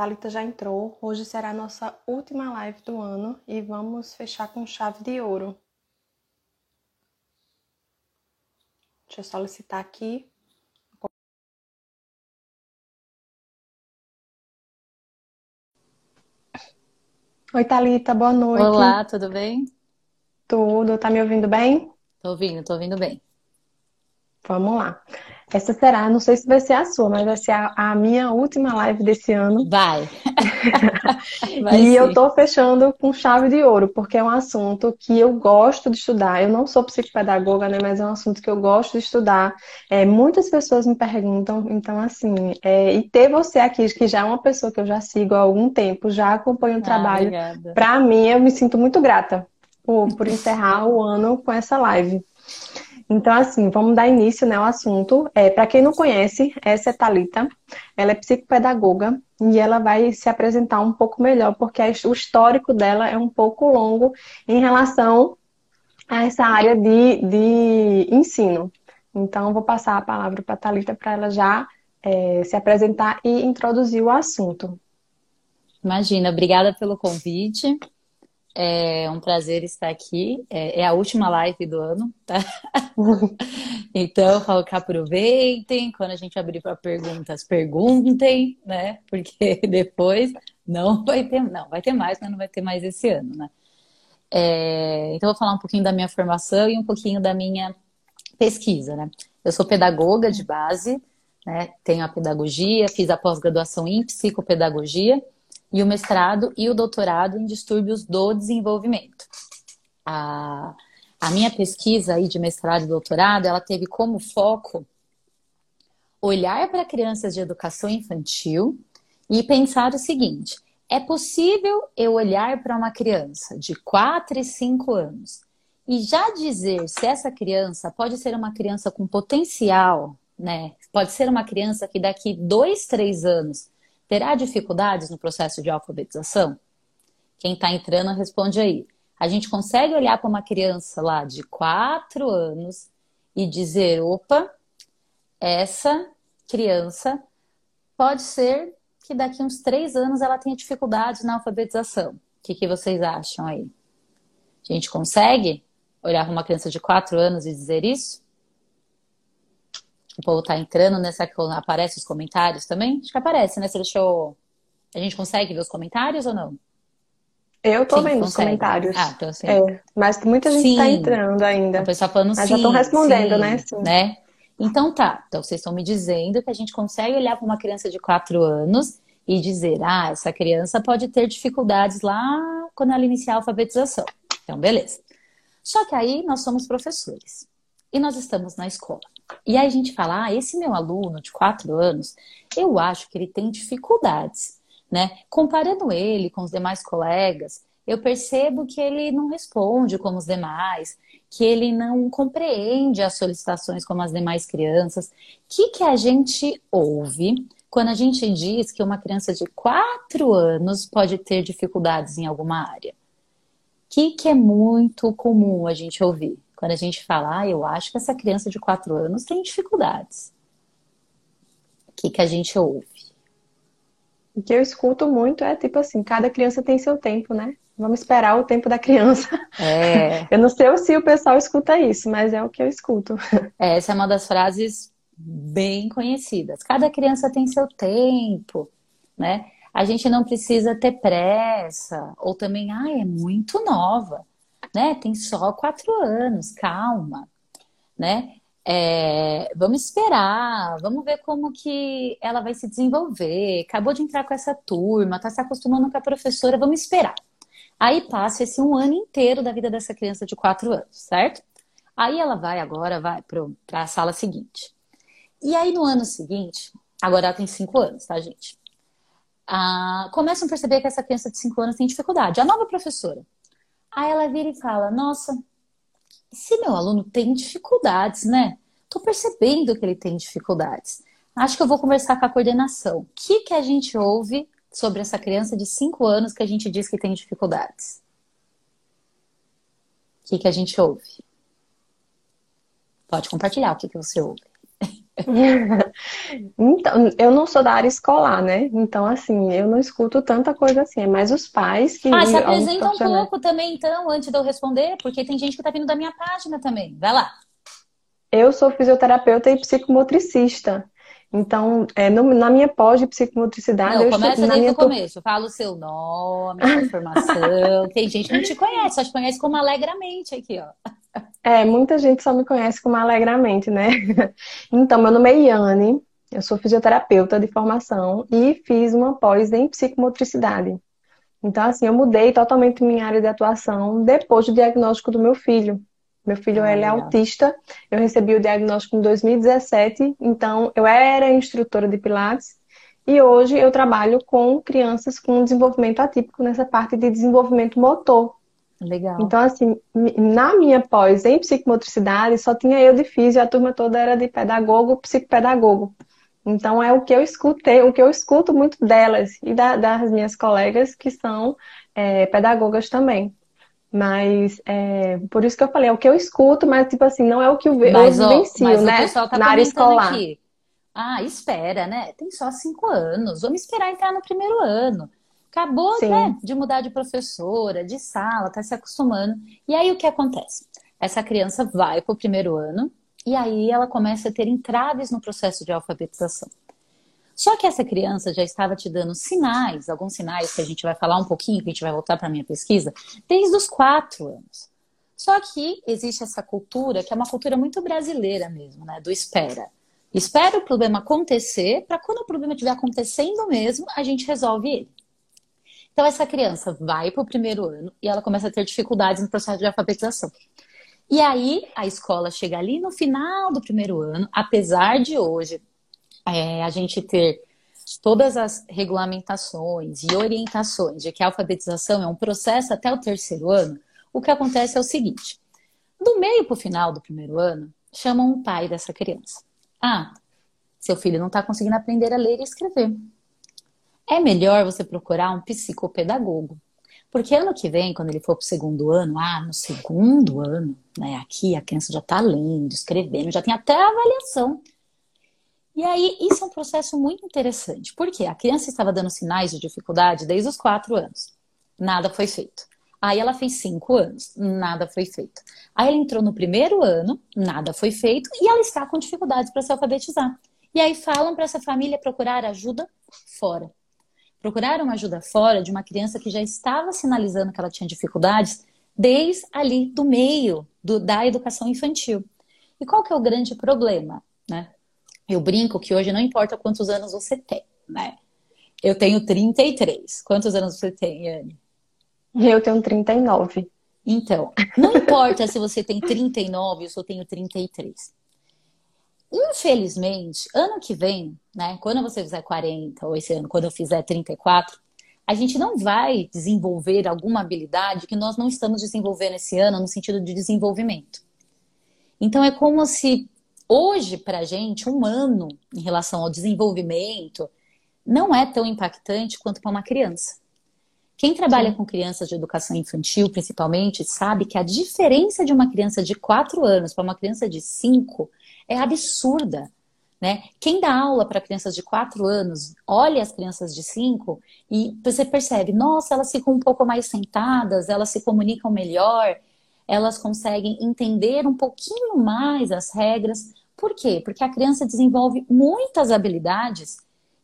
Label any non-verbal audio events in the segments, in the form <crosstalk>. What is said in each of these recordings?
Talita já entrou. Hoje será a nossa última live do ano e vamos fechar com chave de ouro. Deixa eu solicitar aqui. Oi, Talita, boa noite. Olá, tudo bem? Tudo, tá me ouvindo bem? Tô ouvindo, tô ouvindo bem. Vamos lá. Essa será, não sei se vai ser a sua, mas vai ser a, a minha última live desse ano. Vai. <laughs> vai e sim. eu tô fechando com chave de ouro, porque é um assunto que eu gosto de estudar. Eu não sou psicopedagoga, né, mas é um assunto que eu gosto de estudar. É, muitas pessoas me perguntam, então assim, é, e ter você aqui, que já é uma pessoa que eu já sigo há algum tempo, já acompanho o ah, trabalho, para mim eu me sinto muito grata por, por encerrar o ano com essa live. Então, assim, vamos dar início né, ao assunto. É, Para quem não conhece, essa é Talita. Ela é psicopedagoga e ela vai se apresentar um pouco melhor, porque o histórico dela é um pouco longo em relação a essa área de, de ensino. Então, vou passar a palavra para a Talita para ela já é, se apresentar e introduzir o assunto. Imagina, obrigada pelo convite. É um prazer estar aqui. É, é a última live do ano, tá? <laughs> então, falo que aproveitem. Quando a gente abrir para perguntas, perguntem, né? Porque <laughs> depois não vai ter, não, vai ter mais, mas não vai ter mais esse ano, né? É, então, vou falar um pouquinho da minha formação e um pouquinho da minha pesquisa, né? Eu sou pedagoga de base, né? Tenho a pedagogia, fiz a pós-graduação em psicopedagogia e o mestrado e o doutorado em distúrbios do desenvolvimento. A, a minha pesquisa aí de mestrado e doutorado, ela teve como foco olhar para crianças de educação infantil e pensar o seguinte: é possível eu olhar para uma criança de 4 e 5 anos e já dizer se essa criança pode ser uma criança com potencial, né? Pode ser uma criança que daqui dois, três anos terá dificuldades no processo de alfabetização? Quem está entrando responde aí. A gente consegue olhar para uma criança lá de 4 anos e dizer: opa, essa criança pode ser que daqui uns 3 anos ela tenha dificuldades na alfabetização. O que, que vocês acham aí? A gente consegue olhar para uma criança de 4 anos e dizer isso? O povo tá entrando nessa que aparece os comentários também? Acho que aparece, né? Você deixou. A gente consegue ver os comentários ou não? Eu tô sim, vendo consegue. os comentários. Ah, então assim. É, mas muita gente tá sim. tá entrando ainda. O pessoal falando mas sim. já estão respondendo, sim, né? Sim. né? Então tá. Então vocês estão me dizendo que a gente consegue olhar para uma criança de 4 anos e dizer, ah, essa criança pode ter dificuldades lá quando ela iniciar a alfabetização. Então, beleza. Só que aí nós somos professores e nós estamos na escola. E aí a gente fala, ah, esse meu aluno de quatro anos, eu acho que ele tem dificuldades, né? Comparando ele com os demais colegas, eu percebo que ele não responde como os demais, que ele não compreende as solicitações como as demais crianças. O que, que a gente ouve quando a gente diz que uma criança de quatro anos pode ter dificuldades em alguma área? O que, que é muito comum a gente ouvir? Quando a gente fala, ah, eu acho que essa criança de 4 anos tem dificuldades. O que, que a gente ouve? O que eu escuto muito é tipo assim, cada criança tem seu tempo, né? Vamos esperar o tempo da criança. É. <laughs> Eu não sei se o pessoal escuta isso, mas é o que eu escuto. <laughs> É, essa é uma das frases bem conhecidas. Cada criança tem seu tempo, né? A gente não precisa ter pressa, ou também, ah, é muito nova né? Tem só quatro anos, calma, né? É, vamos esperar, vamos ver como que ela vai se desenvolver. Acabou de entrar com essa turma, tá se acostumando com a professora, vamos esperar. Aí passa esse um ano inteiro da vida dessa criança de quatro anos, certo? Aí ela vai agora, vai para a sala seguinte. E aí no ano seguinte, agora ela tem cinco anos, tá, gente? Ah, começam a perceber que essa criança de cinco anos tem dificuldade. A nova professora Aí ela vira e fala: Nossa, esse meu aluno tem dificuldades, né? Tô percebendo que ele tem dificuldades. Acho que eu vou conversar com a coordenação. O que, que a gente ouve sobre essa criança de 5 anos que a gente diz que tem dificuldades? O que, que a gente ouve? Pode compartilhar o que, que você ouve. <laughs> Então, eu não sou da área escolar, né? Então, assim, eu não escuto tanta coisa assim. É mais os pais que. Ah, se apresenta um pouco também, então, antes de eu responder, porque tem gente que tá vindo da minha página também. Vai lá. Eu sou fisioterapeuta e psicomotricista. Então, é, no, na minha pós de psicomotricidade, não, eu começa desde o começo. Fala o seu nome, a formação. <laughs> Tem gente que não te conhece, só te conhece como Alegramente aqui, ó. É, muita gente só me conhece como Alegramente, né? <laughs> Então, meu nome é Iane, eu sou fisioterapeuta de formação e fiz uma pós em psicomotricidade. Então, assim, eu mudei totalmente minha área de atuação depois do diagnóstico do meu filho. Meu filho ah, ele é autista. Eu recebi o diagnóstico em 2017, então eu era instrutora de Pilates e hoje eu trabalho com crianças com desenvolvimento atípico nessa parte de desenvolvimento motor. Legal. Então, assim, na minha pós em psicomotricidade, só tinha eu de físio, a turma toda era de pedagogo, psicopedagogo. Então, é o que eu escutei, o que eu escuto muito delas e da, das minhas colegas que são é, pedagogas também. Mas é, por isso que eu falei, é o que eu escuto, mas tipo assim, não é o que eu, mas, eu vivencio, mas né? O pessoal tá Na área escolar. Aqui. Ah, espera, né? Tem só cinco anos. Vamos esperar entrar no primeiro ano. Acabou né, de mudar de professora, de sala, tá se acostumando. E aí o que acontece? Essa criança vai para o primeiro ano e aí ela começa a ter entraves no processo de alfabetização. Só que essa criança já estava te dando sinais, alguns sinais que a gente vai falar um pouquinho, que a gente vai voltar para a minha pesquisa, desde os quatro anos. Só que existe essa cultura, que é uma cultura muito brasileira mesmo, né? Do espera. Espera o problema acontecer, para quando o problema estiver acontecendo mesmo, a gente resolve ele. Então, essa criança vai para o primeiro ano e ela começa a ter dificuldades no processo de alfabetização. E aí, a escola chega ali no final do primeiro ano, apesar de hoje é, a gente ter todas as regulamentações e orientações de que a alfabetização é um processo até o terceiro ano, o que acontece é o seguinte: do meio para o final do primeiro ano, chamam o pai dessa criança. Ah, seu filho não está conseguindo aprender a ler e escrever. É melhor você procurar um psicopedagogo. Porque ano que vem, quando ele for para o segundo ano, ah, no segundo ano, né, aqui a criança já está lendo, escrevendo, já tem até avaliação. E aí, isso é um processo muito interessante, porque a criança estava dando sinais de dificuldade desde os quatro anos. Nada foi feito. Aí ela fez cinco anos, nada foi feito. Aí ela entrou no primeiro ano, nada foi feito, e ela está com dificuldades para se alfabetizar. E aí falam para essa família procurar ajuda fora. Procuraram ajuda fora de uma criança que já estava sinalizando que ela tinha dificuldades desde ali do meio do, da educação infantil. E qual que é o grande problema? Né? Eu brinco que hoje não importa quantos anos você tem, né? Eu tenho 33. Quantos anos você tem, Anne? Eu tenho 39. Então, não importa se você tem 39 ou se eu tenho 33. Infelizmente, ano que vem, né, quando você fizer 40, ou esse ano, quando eu fizer 34, a gente não vai desenvolver alguma habilidade que nós não estamos desenvolvendo esse ano no sentido de desenvolvimento. Então, é como se Hoje, para a gente, um ano em relação ao desenvolvimento não é tão impactante quanto para uma criança. Quem trabalha Sim. com crianças de educação infantil, principalmente, sabe que a diferença de uma criança de 4 anos para uma criança de 5 é absurda. Né? Quem dá aula para crianças de 4 anos, olha as crianças de 5 e você percebe, nossa, elas ficam um pouco mais sentadas, elas se comunicam melhor, elas conseguem entender um pouquinho mais as regras, por quê? Porque a criança desenvolve muitas habilidades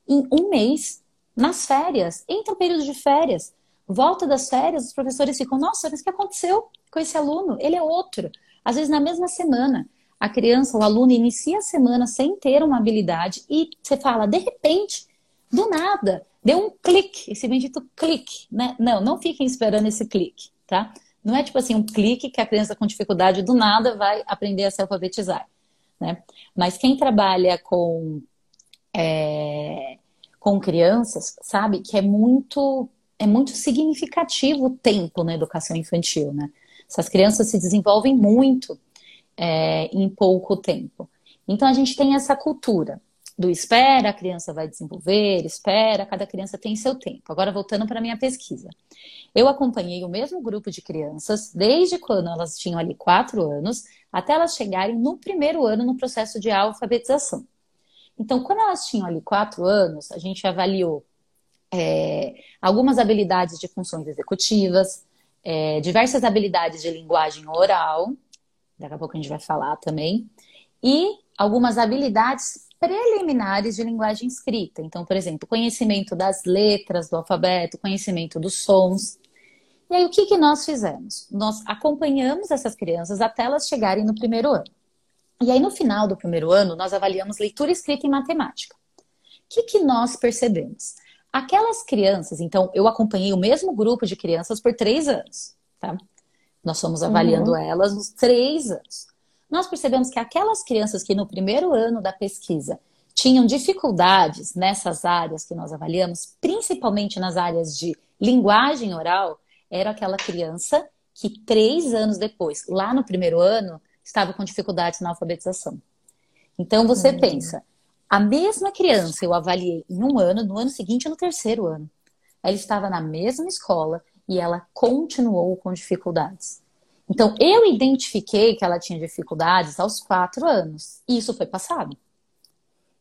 em um mês, nas férias, entra o período de férias. Volta das férias, os professores ficam, nossa, mas o que aconteceu com esse aluno? Ele é outro. Às vezes, na mesma semana, a criança, o aluno, inicia a semana sem ter uma habilidade e você fala, de repente, do nada, deu um clique, esse bendito clique, né? Não, não fiquem esperando esse clique, tá? Não é tipo assim, um clique que a criança com dificuldade do nada vai aprender a se alfabetizar né? Mas quem trabalha com, é, com crianças sabe que é muito, é muito significativo o tempo na educação infantil, né? Essas crianças se desenvolvem muito é, em pouco tempo. Então a gente tem essa cultura do espera, a criança vai desenvolver, espera, cada criança tem seu tempo. Agora voltando para a minha pesquisa. Eu acompanhei o mesmo grupo de crianças desde quando elas tinham ali quatro anos até elas chegarem no primeiro ano no processo de alfabetização. Então, quando elas tinham ali quatro anos, a gente avaliou é, algumas habilidades de funções executivas, é, diversas habilidades de linguagem oral, daqui a pouco a gente vai falar também, e algumas habilidades preliminares de linguagem escrita. Então, por exemplo, conhecimento das letras do alfabeto, conhecimento dos sons. E aí, o que, que nós fizemos? Nós acompanhamos essas crianças até elas chegarem no primeiro ano. E aí, no final do primeiro ano, nós avaliamos leitura, escrita e matemática. O que, que nós percebemos? Aquelas crianças, então, eu acompanhei o mesmo grupo de crianças por três anos, tá? Nós fomos avaliando uhum. elas nos três anos. Nós percebemos que aquelas crianças que no primeiro ano da pesquisa tinham dificuldades nessas áreas que nós avaliamos, principalmente nas áreas de linguagem oral, era aquela criança que três anos depois, lá no primeiro ano, estava com dificuldades na alfabetização. Então você uhum. pensa, a mesma criança eu avaliei em um ano, no ano seguinte no terceiro ano. Ela estava na mesma escola e ela continuou com dificuldades. Então eu identifiquei que ela tinha dificuldades aos quatro anos e isso foi passado.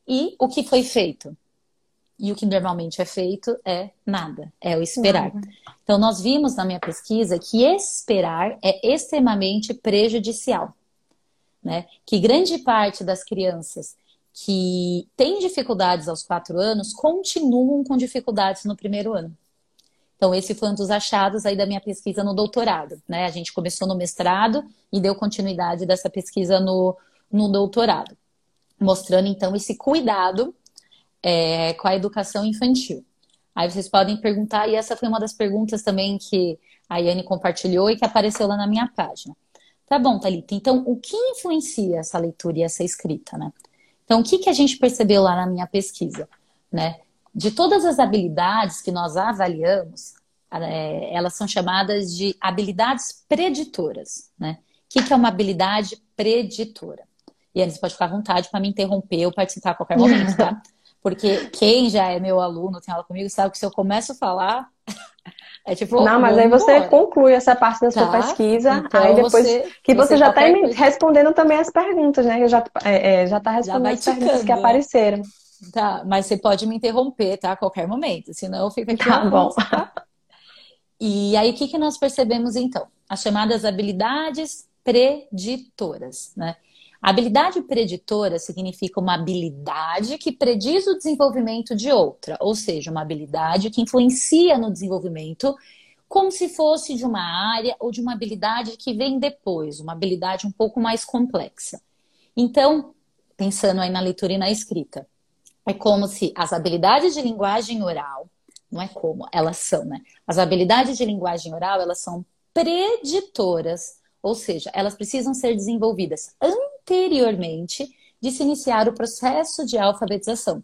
E o que foi feito? E o que normalmente é feito é nada, é o esperar. Nada. Então, nós vimos na minha pesquisa que esperar é extremamente prejudicial né? Que grande parte das crianças que têm dificuldades aos quatro anos continuam com dificuldades no primeiro ano. Então, esse foi um dos achados aí da minha pesquisa no doutorado, né? A gente começou no mestrado e deu continuidade dessa pesquisa no, no doutorado, mostrando então esse cuidado é, com a educação infantil. Aí vocês podem perguntar, e essa foi uma das perguntas também que a Yane compartilhou e que apareceu lá na minha página. Tá bom, Thalita. Então, o que influencia essa leitura e essa escrita, né? Então, o que, que a gente percebeu lá na minha pesquisa, né? De todas as habilidades que nós avaliamos, é, elas são chamadas de habilidades preditoras, né? O que, que é uma habilidade preditora? E aí você pode ficar à vontade para me interromper ou participar a qualquer momento, tá? <laughs> Porque quem já é meu aluno, tem aula comigo, sabe que se eu começo a falar, é tipo, não, mas aí você embora. conclui essa parte da sua tá? pesquisa, então, aí depois você, que você, já está respondendo também as perguntas, né? Que já é, é, já está respondendo já as perguntas que apareceram. Tá, mas você pode me interromper, tá? A qualquer momento, senão eu fico aqui. Tá bom. Tá? E aí, o que, que nós percebemos então? As chamadas habilidades preditoras, né? Habilidade preditora significa uma habilidade que prediz o desenvolvimento de outra, ou seja, uma habilidade que influencia no desenvolvimento, como se fosse de uma área ou de uma habilidade que vem depois, uma habilidade um pouco mais complexa. Então, pensando aí na leitura e na escrita, é como se as habilidades de linguagem oral, não é como, elas são, né? As habilidades de linguagem oral, elas são preditoras, ou seja, elas precisam ser desenvolvidas antes anteriormente de se iniciar o processo de alfabetização,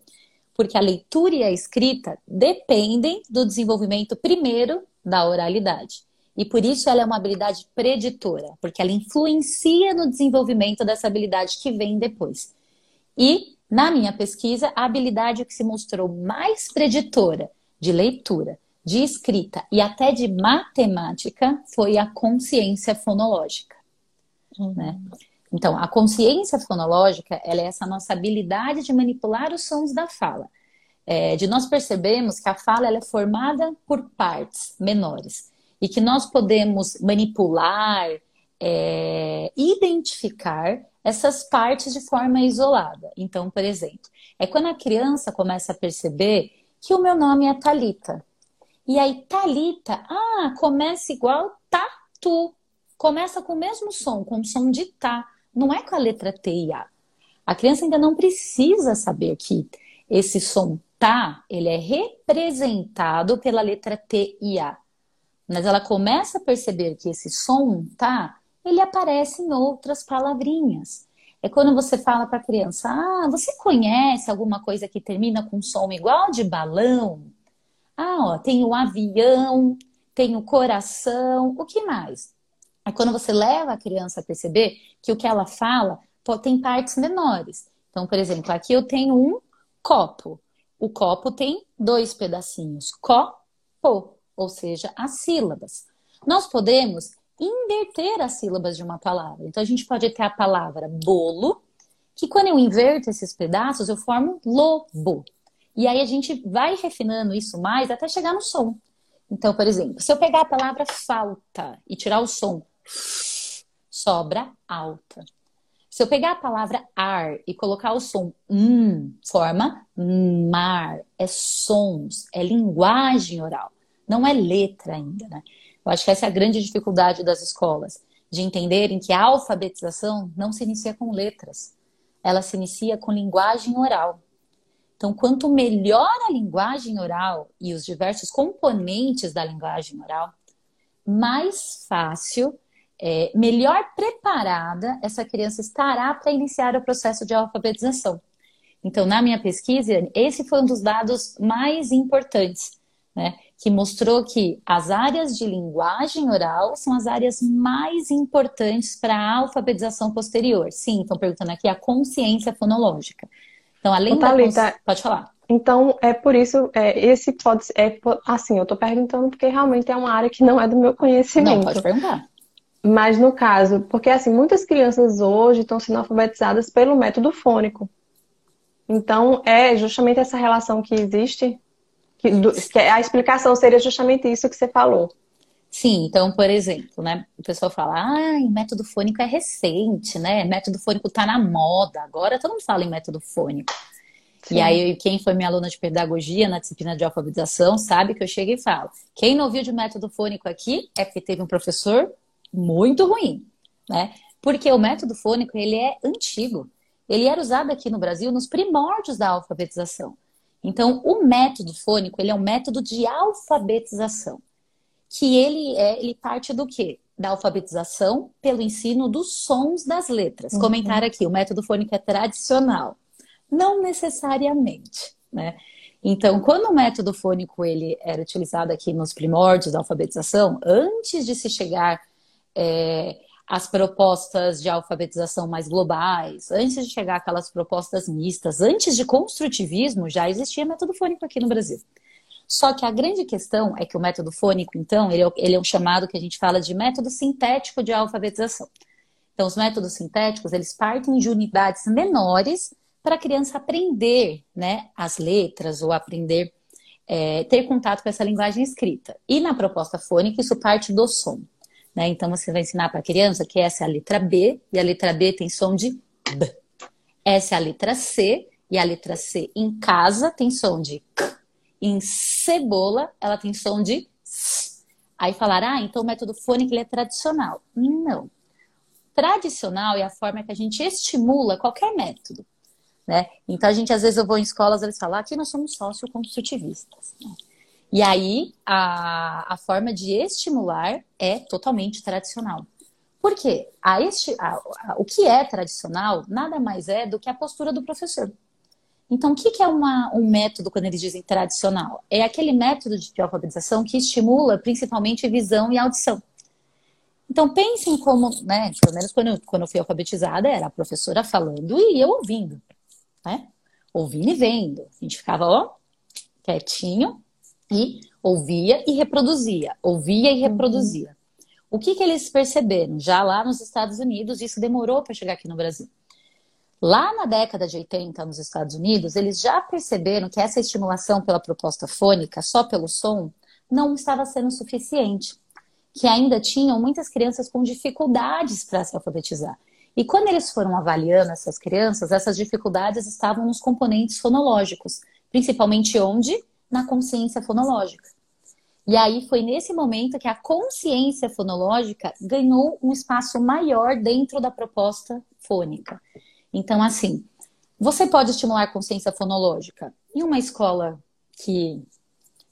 porque a leitura e a escrita dependem do desenvolvimento primeiro da oralidade. E por isso ela é uma habilidade preditora, porque ela influencia no desenvolvimento dessa habilidade que vem depois. E, na minha pesquisa, a habilidade que se mostrou mais preditora de leitura, de escrita e até de matemática foi a consciência fonológica. Uhum. Né? Então, a consciência fonológica, ela é essa nossa habilidade de manipular os sons da fala. É, de nós percebemos que a fala ela é formada por partes menores e que nós podemos manipular, é, identificar essas partes de forma isolada. Então, por exemplo, é quando a criança começa a perceber que o meu nome é Talita. E aí, Talita, ah, começa igual tatu. Começa com o mesmo som, com o som de tá não é com a letra T e A. A criança ainda não precisa saber que esse som tá, ele é representado pela letra T e A. Mas ela começa a perceber que esse som tá, ele aparece em outras palavrinhas. É quando você fala para a criança: Ah, você conhece alguma coisa que termina com som igual de balão? Ah, ó, tem o avião, tem o coração, o que mais? É quando você leva a criança a perceber que o que ela fala tem partes menores. Então, por exemplo, aqui eu tenho um copo. O copo tem dois pedacinhos, copo, ou seja, as sílabas. Nós podemos inverter as sílabas de uma palavra. Então, a gente pode ter a palavra bolo, que quando eu inverto esses pedaços, eu formo lobo. E aí a gente vai refinando isso mais até chegar no som. Então, por exemplo, se eu pegar a palavra falta e tirar o som, sobra alta. Se eu pegar a palavra ar e colocar o som hum, forma mar, é sons, é linguagem oral, não é letra ainda, né? Eu acho que essa é a grande dificuldade das escolas, de entenderem que a alfabetização não se inicia com letras, ela se inicia com linguagem oral. Então, quanto melhor a linguagem oral e os diversos componentes da linguagem oral, mais fácil, é, melhor preparada essa criança estará para iniciar o processo de alfabetização. Então, na minha pesquisa, esse foi um dos dados mais importantes, né? Que mostrou que as áreas de linguagem oral são as áreas mais importantes para a alfabetização posterior. Sim, estão perguntando aqui a consciência fonológica. Então, além da Thalita, pode falar. Então, é por isso, é, esse pode é assim, eu estou perguntando porque realmente é uma área que não é do meu conhecimento. Não, pode perguntar. Mas no caso, porque assim, muitas crianças hoje estão sendo alfabetizadas pelo método fônico. Então, é justamente essa relação que existe, que, do, que a explicação seria justamente isso que você falou. Sim, então, por exemplo, né? O pessoal fala, ah, método fônico é recente, né? Método fônico tá na moda. Agora todo mundo fala em método fônico. Sim. E aí, quem foi minha aluna de pedagogia na disciplina de alfabetização sabe que eu chego e falo: quem não ouviu de método fônico aqui é porque teve um professor muito ruim, né? Porque o método fônico, ele é antigo. Ele era usado aqui no Brasil nos primórdios da alfabetização. Então, o método fônico, ele é um método de alfabetização que ele é, ele parte do quê? Da alfabetização pelo ensino dos sons das letras. Uhum. Comentário aqui, o método fônico é tradicional. Não necessariamente, né? Então, quando o método fônico ele era utilizado aqui nos primórdios da alfabetização, antes de se chegar é, às propostas de alfabetização mais globais, antes de chegar aquelas propostas mistas, antes de construtivismo, já existia método fônico aqui no Brasil. Só que a grande questão é que o método fônico, então, ele é, ele é um chamado que a gente fala de método sintético de alfabetização. Então, os métodos sintéticos, eles partem de unidades menores para a criança aprender né, as letras ou aprender, é, ter contato com essa linguagem escrita. E na proposta fônica, isso parte do som. Né? Então, você vai ensinar para a criança que essa é a letra B, e a letra B tem som de B. Essa é a letra C, e a letra C em casa tem som de K. Em cebola, ela tem som de s. Aí falar, ah, então o método fônico é tradicional. Não. Tradicional é a forma que a gente estimula qualquer método. Né? Então, a gente, às vezes, eu vou em escolas, eles falam, aqui nós somos sócio-construtivistas. Né? E aí, a, a forma de estimular é totalmente tradicional. Por quê? A esti, a, a, o que é tradicional nada mais é do que a postura do professor. Então, o que, é uma, um método quando eles dizem tradicional? É aquele método de alfabetização que estimula principalmente visão e audição. Então, pensem como, né, pelo menos quando eu, quando eu fui alfabetizada, era a professora falando e eu ouvindo, né? Ouvindo e vendo. A gente ficava, ó, quietinho e ouvia e reproduzia. Ouvia e reproduzia. Uhum. O que, que eles perceberam? Já lá nos Estados Unidos, isso demorou para chegar aqui no Brasil. Lá na década de 80, nos Estados Unidos, eles já perceberam que essa estimulação pela proposta fônica, só pelo som, não estava sendo suficiente. Que ainda tinham muitas crianças com dificuldades para se alfabetizar. E quando eles foram avaliando essas crianças, essas dificuldades estavam nos componentes fonológicos, principalmente onde? Na consciência fonológica. E aí foi nesse momento que a consciência fonológica ganhou um espaço maior dentro da proposta fônica. Então, assim, você pode estimular a consciência fonológica em uma escola que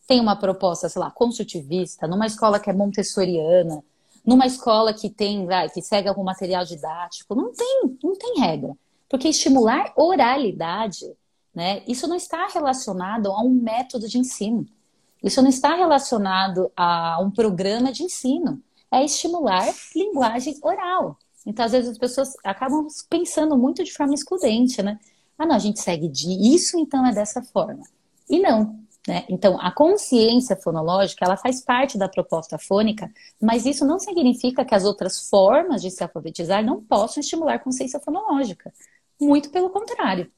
tem uma proposta, sei lá, construtivista, numa escola que é montessoriana, numa escola que tem, vai, que segue algum material didático, não tem, não tem regra. Porque estimular oralidade, né, isso não está relacionado a um método de ensino. Isso não está relacionado a um programa de ensino. É estimular linguagem oral. Então, às vezes, as pessoas acabam pensando muito de forma excludente, né? Ah, não, a gente segue de isso, então é dessa forma. E não, né? Então, a consciência fonológica, ela faz parte da proposta fônica, mas isso não significa que as outras formas de se alfabetizar não possam estimular consciência fonológica. Muito pelo contrário,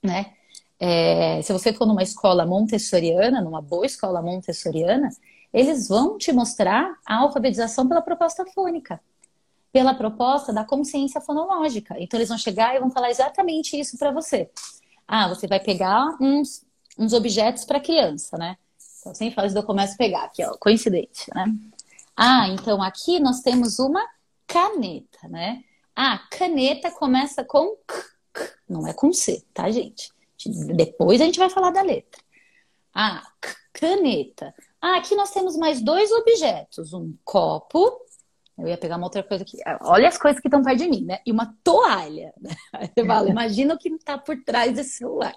né? É, se você for numa escola montessoriana, numa boa escola montessoriana, eles vão te mostrar a alfabetização pela proposta fônica, pela proposta da consciência fonológica. Então, eles vão chegar e vão falar exatamente isso para você. Ah, você vai pegar uns, uns objetos para criança, né? Então, sem falar isso, eu começo a pegar aqui, ó, coincidente, né? Ah, então aqui nós temos uma caneta, né? Ah, caneta começa com k, k, não é com C, tá, gente? Depois a gente vai falar da letra. Ah, caneta. Ah, aqui nós temos mais dois objetos: um copo. Eu ia pegar uma outra coisa aqui. Ah, olha as coisas que estão perto de mim, né? E uma toalha. Você <laughs> fala, imagina o que está por trás desse celular.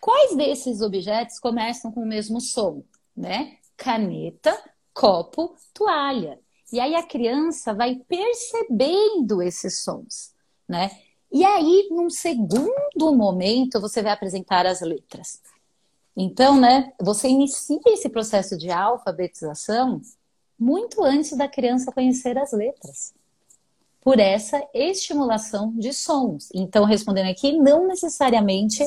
Quais desses objetos começam com o mesmo som, né? Caneta, copo, toalha. E aí a criança vai percebendo esses sons, né? E aí, num segundo momento, você vai apresentar as letras. Então, né, você inicia esse processo de alfabetização muito antes da criança conhecer as letras. Por essa estimulação de sons. Então, respondendo aqui, não necessariamente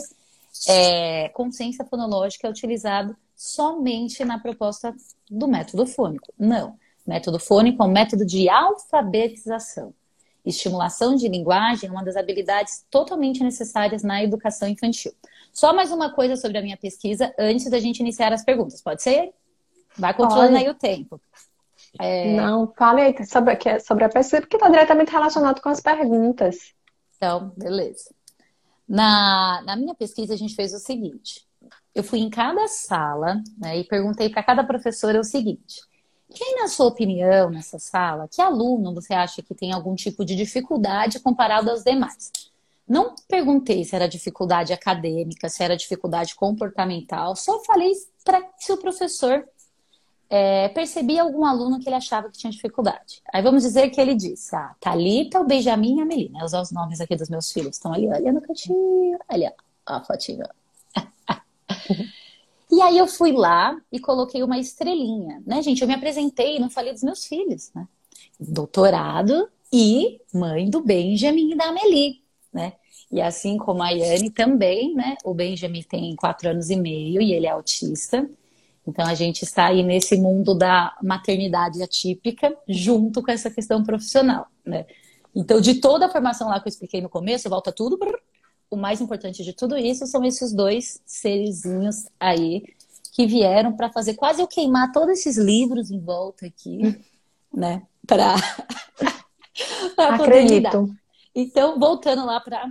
é, consciência fonológica é utilizado somente na proposta do método fônico. Não. Método fônico é um método de alfabetização. Estimulação de linguagem é uma das habilidades totalmente necessárias na educação infantil. Só mais uma coisa sobre a minha pesquisa antes da gente iniciar as perguntas, pode ser? Vai controlando aí o tempo. É... Não, fale aí sobre, sobre a pesquisa, porque está diretamente relacionado com as perguntas. Então, beleza. Na, na minha pesquisa, a gente fez o seguinte: eu fui em cada sala né, e perguntei para cada professora o seguinte: quem, na sua opinião, nessa sala, que aluno você acha que tem algum tipo de dificuldade comparado aos demais? Não perguntei se era dificuldade acadêmica, se era dificuldade comportamental, só falei para se o professor é, percebia algum aluno que ele achava que tinha dificuldade. Aí vamos dizer que ele disse: Ah, Thalita, o Benjamin e a Melina. Usar os nomes aqui dos meus filhos. Estão ali, olha no cantinho. Olha a fotinho. <laughs> E aí eu fui lá e coloquei uma estrelinha, né, gente? Eu me apresentei e não falei dos meus filhos, né? Doutorado e mãe do Benjamin e da Amelie, né? E assim como a Yane também, né? O Benjamin tem quatro anos e meio e ele é autista. Então a gente está aí nesse mundo da maternidade atípica junto com essa questão profissional, né? Então, de toda a formação lá que eu expliquei no começo, volta tudo brrr, o mais importante de tudo isso são esses dois serizinhos aí que vieram para fazer quase eu queimar todos esses livros em volta aqui, <laughs> né? Para <laughs> Acredito. Então, voltando lá para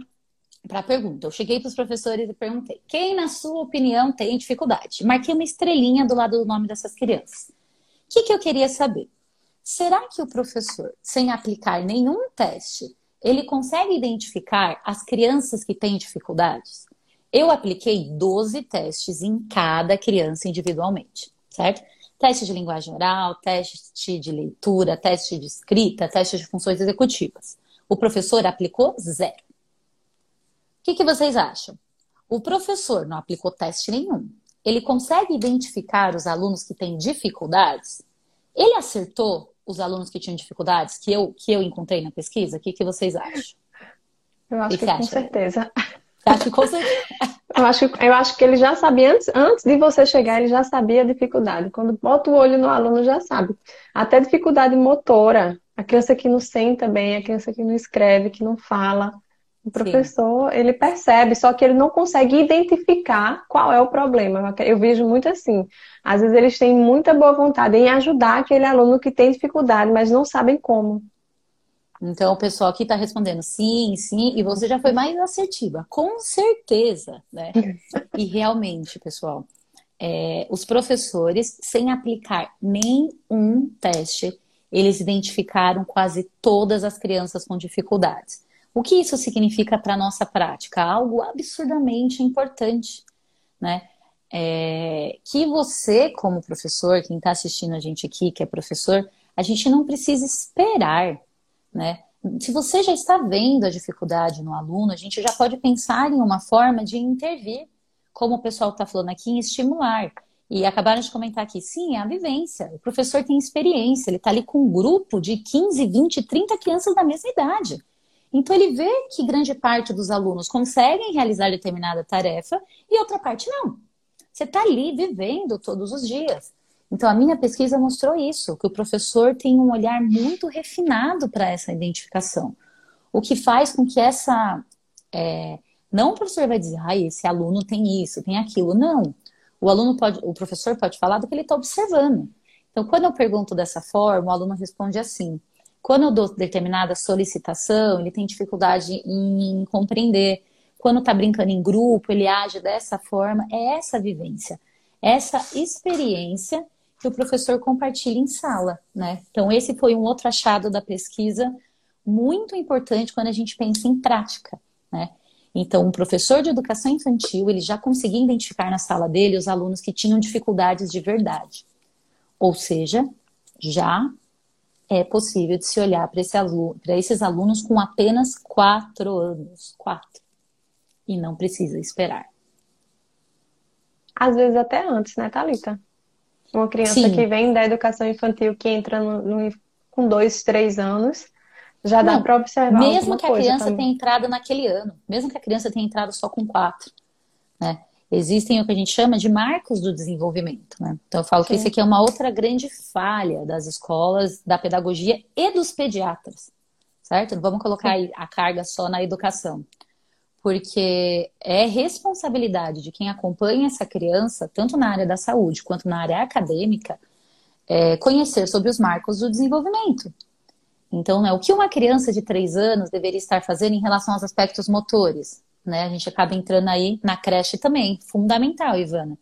para a pergunta, eu cheguei para os professores e perguntei: quem, na sua opinião, tem dificuldade? Marquei uma estrelinha do lado do nome dessas crianças. O que, que eu queria saber? Será que o professor, sem aplicar nenhum teste, ele consegue identificar as crianças que têm dificuldades? Eu apliquei 12 testes em cada criança individualmente, certo? Teste de linguagem oral, teste de leitura, teste de escrita, teste de funções executivas. O professor aplicou zero. O que, que vocês acham? O professor não aplicou teste nenhum. Ele consegue identificar os alunos que têm dificuldades? Ele acertou os alunos que tinham dificuldades que eu, que eu encontrei na pesquisa? O que, que vocês acham? Eu acho que, que com certeza. Você acha que com certeza? Eu acho, eu acho que ele já sabia, antes, antes de você chegar, ele já sabia a dificuldade. Quando bota o olho no aluno, já sabe. Até dificuldade motora. A criança que não senta bem, a criança que não escreve, que não fala. O professor, Sim. ele percebe, só que ele não consegue identificar qual é o problema. Eu vejo muito assim. Às vezes eles têm muita boa vontade em ajudar aquele aluno que tem dificuldade, mas não sabem como. Então, o pessoal aqui está respondendo sim, sim, e você já foi mais assertiva, com certeza, né? <laughs> e realmente, pessoal, é, os professores, sem aplicar nenhum teste, eles identificaram quase todas as crianças com dificuldades. O que isso significa para a nossa prática? Algo absurdamente importante, né? É, que você, como professor, quem está assistindo a gente aqui, que é professor, a gente não precisa esperar, né? Se você já está vendo a dificuldade no aluno, a gente já pode pensar em uma forma de intervir, como o pessoal está falando aqui, em estimular. E acabaram de comentar aqui, sim, é a vivência. O professor tem experiência, ele está ali com um grupo de 15, 20, 30 crianças da mesma idade. Então ele vê que grande parte dos alunos conseguem realizar determinada tarefa e outra parte não. Você está ali vivendo todos os dias. Então a minha pesquisa mostrou isso, que o professor tem um olhar muito refinado para essa identificação. O que faz com que essa. É, não o professor vai dizer, ah, esse aluno tem isso, tem aquilo. Não. O aluno pode, o professor pode falar do que ele está observando. Então, quando eu pergunto dessa forma, o aluno responde assim: quando eu dou determinada solicitação, ele tem dificuldade em compreender. Quando está brincando em grupo, ele age dessa forma. É essa vivência, essa experiência que o professor compartilha em sala, né? Então, esse foi um outro achado da pesquisa muito importante quando a gente pensa em prática, né? Então, um professor de educação infantil, ele já conseguia identificar na sala dele os alunos que tinham dificuldades de verdade. Ou seja, já é possível de se olhar para esse aluno, esses alunos com apenas quatro anos. Quatro. E não precisa esperar. Às vezes até antes, né, Thalita? Uma criança Sim. que vem da educação infantil, que entra no, no, com dois, três anos, já dá para observar. Mesmo que a criança tenha entrado naquele ano, mesmo que a criança tenha entrado só com quatro, né? Existem o que a gente chama de marcos do desenvolvimento. Né? Então, eu falo Sim. que isso aqui é uma outra grande falha das escolas, da pedagogia e dos pediatras, certo? Não vamos colocar a carga só na educação, porque é responsabilidade de quem acompanha essa criança, tanto na área da saúde quanto na área acadêmica, é, conhecer sobre os marcos do desenvolvimento. Então, né, o que uma criança de três anos deveria estar fazendo em relação aos aspectos motores? Né? A gente acaba entrando aí na creche também, fundamental, Ivana.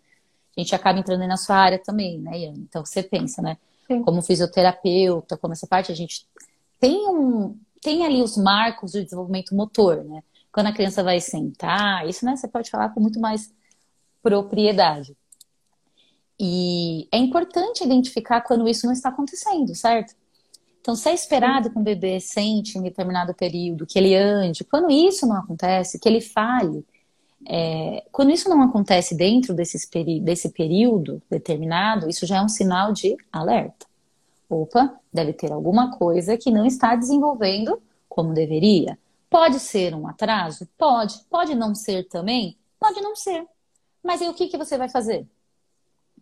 A gente acaba entrando aí na sua área também, né, Iana? Então você pensa, né? Sim. Como fisioterapeuta, como essa parte, a gente tem um tem ali os marcos do desenvolvimento motor, né? Quando a criança vai sentar, isso, né, você pode falar com muito mais propriedade. E é importante identificar quando isso não está acontecendo, certo? Então, se é esperado que um bebê sente em determinado período, que ele ande, quando isso não acontece, que ele fale, é, quando isso não acontece dentro desses peri desse período determinado, isso já é um sinal de alerta. Opa, deve ter alguma coisa que não está desenvolvendo como deveria. Pode ser um atraso? Pode. Pode não ser também? Pode não ser. Mas aí o que, que você vai fazer?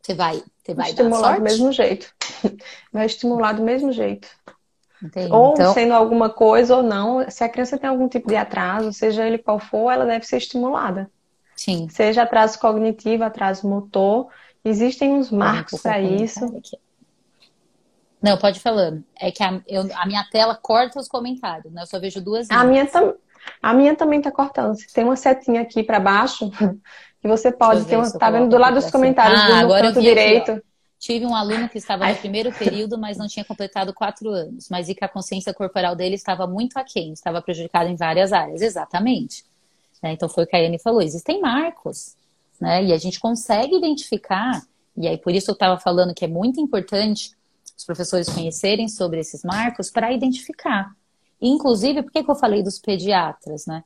Você vai, você vai estimular do mesmo jeito. <laughs> Vai estimular do mesmo jeito. Entendi. Ou então... sendo alguma coisa ou não, se a criança tem algum tipo de atraso, seja ele qual for, ela deve ser estimulada. Sim. Seja atraso cognitivo, atraso motor, existem uns marcos para isso. Aqui. Não, pode falando. É que a, eu, a, minha tela corta os comentários, né? Eu só vejo duas. A minha, tam, a minha também tá cortando. Tem uma setinha aqui para baixo <laughs> que você pode ter uma, tá vendo do lado dos comentários ah, do agora canto direito. Aqui, Tive um aluno que estava no primeiro período, mas não tinha completado quatro anos, mas e que a consciência corporal dele estava muito aquém, estava prejudicada em várias áreas. Exatamente. Né? Então foi o que a Anne falou: existem marcos, né? E a gente consegue identificar, e aí por isso eu estava falando que é muito importante os professores conhecerem sobre esses marcos para identificar. Inclusive, por que, que eu falei dos pediatras, né?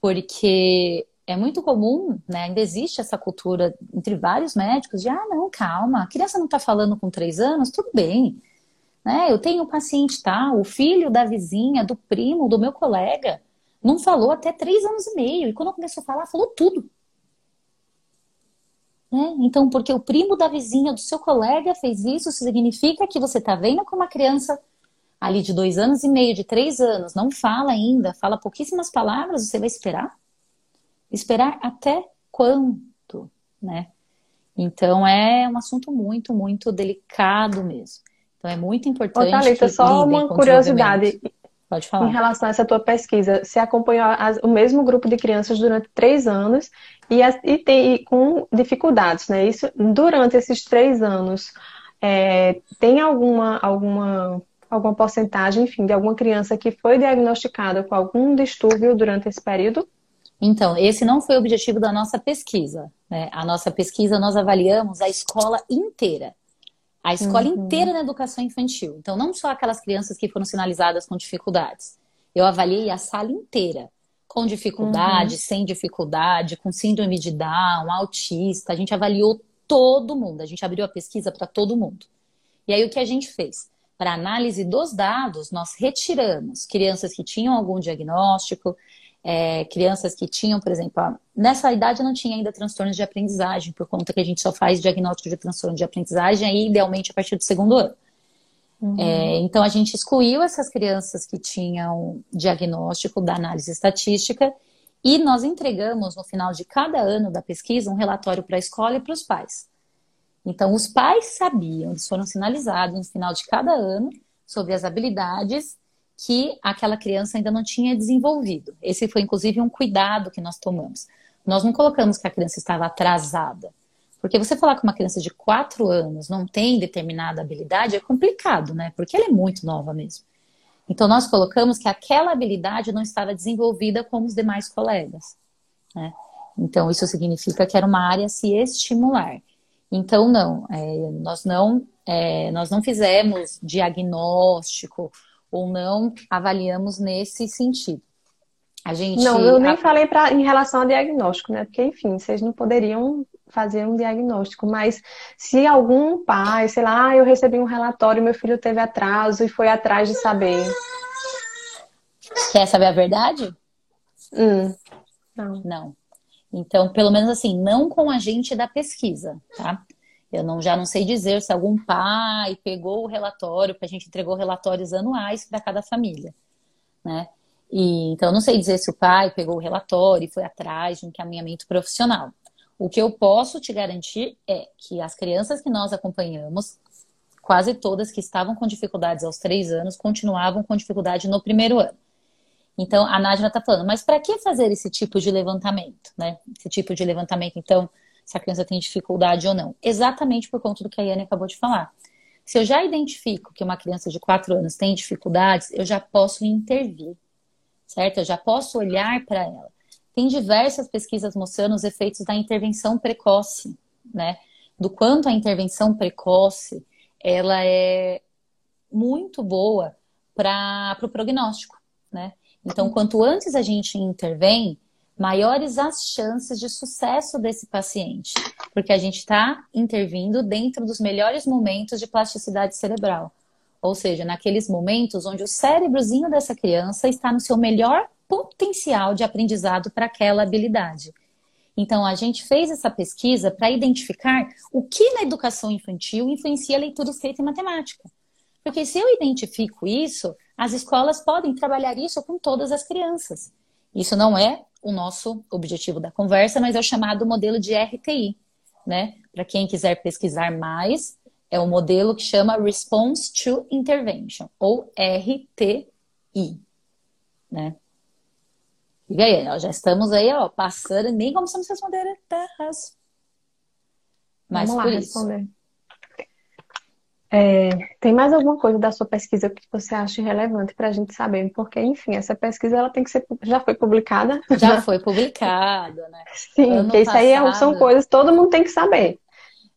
Porque é muito comum, né? Ainda existe essa cultura entre vários médicos de ah, não, calma, a criança não está falando com três anos, tudo bem. Né? Eu tenho um paciente tal, o filho da vizinha, do primo, do meu colega, não falou até três anos e meio. E quando começou a falar, falou tudo. Né? Então, porque o primo da vizinha, do seu colega, fez isso, significa que você está vendo como a criança ali de dois anos e meio, de três anos, não fala ainda, fala pouquíssimas palavras, você vai esperar? Esperar até quanto, né? Então é um assunto muito, muito delicado mesmo. Então é muito importante. Ô, Thalita, só uma curiosidade. Pode falar. Em relação a essa tua pesquisa, você acompanhou as, o mesmo grupo de crianças durante três anos e, as, e, tem, e com dificuldades, né? Isso durante esses três anos, é, tem alguma, alguma, alguma porcentagem, enfim, de alguma criança que foi diagnosticada com algum distúrbio durante esse período? Então, esse não foi o objetivo da nossa pesquisa. Né? A nossa pesquisa, nós avaliamos a escola inteira. A escola uhum. inteira na educação infantil. Então, não só aquelas crianças que foram sinalizadas com dificuldades. Eu avaliei a sala inteira. Com dificuldade, uhum. sem dificuldade, com síndrome de Down, autista. A gente avaliou todo mundo. A gente abriu a pesquisa para todo mundo. E aí, o que a gente fez? para análise dos dados, nós retiramos crianças que tinham algum diagnóstico, é, crianças que tinham, por exemplo, nessa idade não tinha ainda transtornos de aprendizagem, por conta que a gente só faz diagnóstico de transtorno de aprendizagem aí, idealmente, a partir do segundo ano. Uhum. É, então, a gente excluiu essas crianças que tinham diagnóstico da análise estatística e nós entregamos, no final de cada ano da pesquisa, um relatório para a escola e para os pais. Então, os pais sabiam, eles foram sinalizados no final de cada ano sobre as habilidades que aquela criança ainda não tinha desenvolvido. Esse foi, inclusive, um cuidado que nós tomamos. Nós não colocamos que a criança estava atrasada. Porque você falar que uma criança de 4 anos não tem determinada habilidade é complicado, né? Porque ela é muito nova mesmo. Então, nós colocamos que aquela habilidade não estava desenvolvida como os demais colegas. Né? Então, isso significa que era uma área a se estimular. Então, não, é, nós não, é, nós não fizemos diagnóstico ou não avaliamos nesse sentido. A gente. Não, eu nem falei pra, em relação ao diagnóstico, né? Porque, enfim, vocês não poderiam fazer um diagnóstico, mas se algum pai, sei lá, ah, eu recebi um relatório, meu filho teve atraso e foi atrás de saber. Quer saber a verdade? Hum, não. Não. Então, pelo menos assim, não com a gente da pesquisa, tá? Eu não, já não sei dizer se algum pai pegou o relatório, porque a gente entregou relatórios anuais para cada família, né? E, então, não sei dizer se o pai pegou o relatório e foi atrás de um encaminhamento profissional. O que eu posso te garantir é que as crianças que nós acompanhamos, quase todas que estavam com dificuldades aos três anos, continuavam com dificuldade no primeiro ano. Então, a Nádia está falando, mas para que fazer esse tipo de levantamento, né? Esse tipo de levantamento, então, se a criança tem dificuldade ou não. Exatamente por conta do que a Yane acabou de falar. Se eu já identifico que uma criança de 4 anos tem dificuldades, eu já posso intervir, certo? Eu já posso olhar para ela. Tem diversas pesquisas mostrando os efeitos da intervenção precoce, né? Do quanto a intervenção precoce ela é muito boa para o pro prognóstico, né? Então, quanto antes a gente intervém, maiores as chances de sucesso desse paciente, porque a gente está intervindo dentro dos melhores momentos de plasticidade cerebral. Ou seja, naqueles momentos onde o cérebrozinho dessa criança está no seu melhor potencial de aprendizado para aquela habilidade. Então, a gente fez essa pesquisa para identificar o que na educação infantil influencia a leitura escrita e matemática. Porque se eu identifico isso, as escolas podem trabalhar isso com todas as crianças. Isso não é o nosso objetivo da conversa, mas é o chamado modelo de RTI, né? Para quem quiser pesquisar mais, é o modelo que chama Response to Intervention, ou RTI, né? E aí, já estamos aí, ó, passando, nem começamos a responder terras. Mas Vamos lá, por isso. Responder. É, tem mais alguma coisa da sua pesquisa que você acha relevante para a gente saber? Porque, enfim, essa pesquisa ela tem que ser já foi publicada. Já foi publicada, né? Sim, ano porque passado, isso aí é são coisas que todo mundo tem que saber.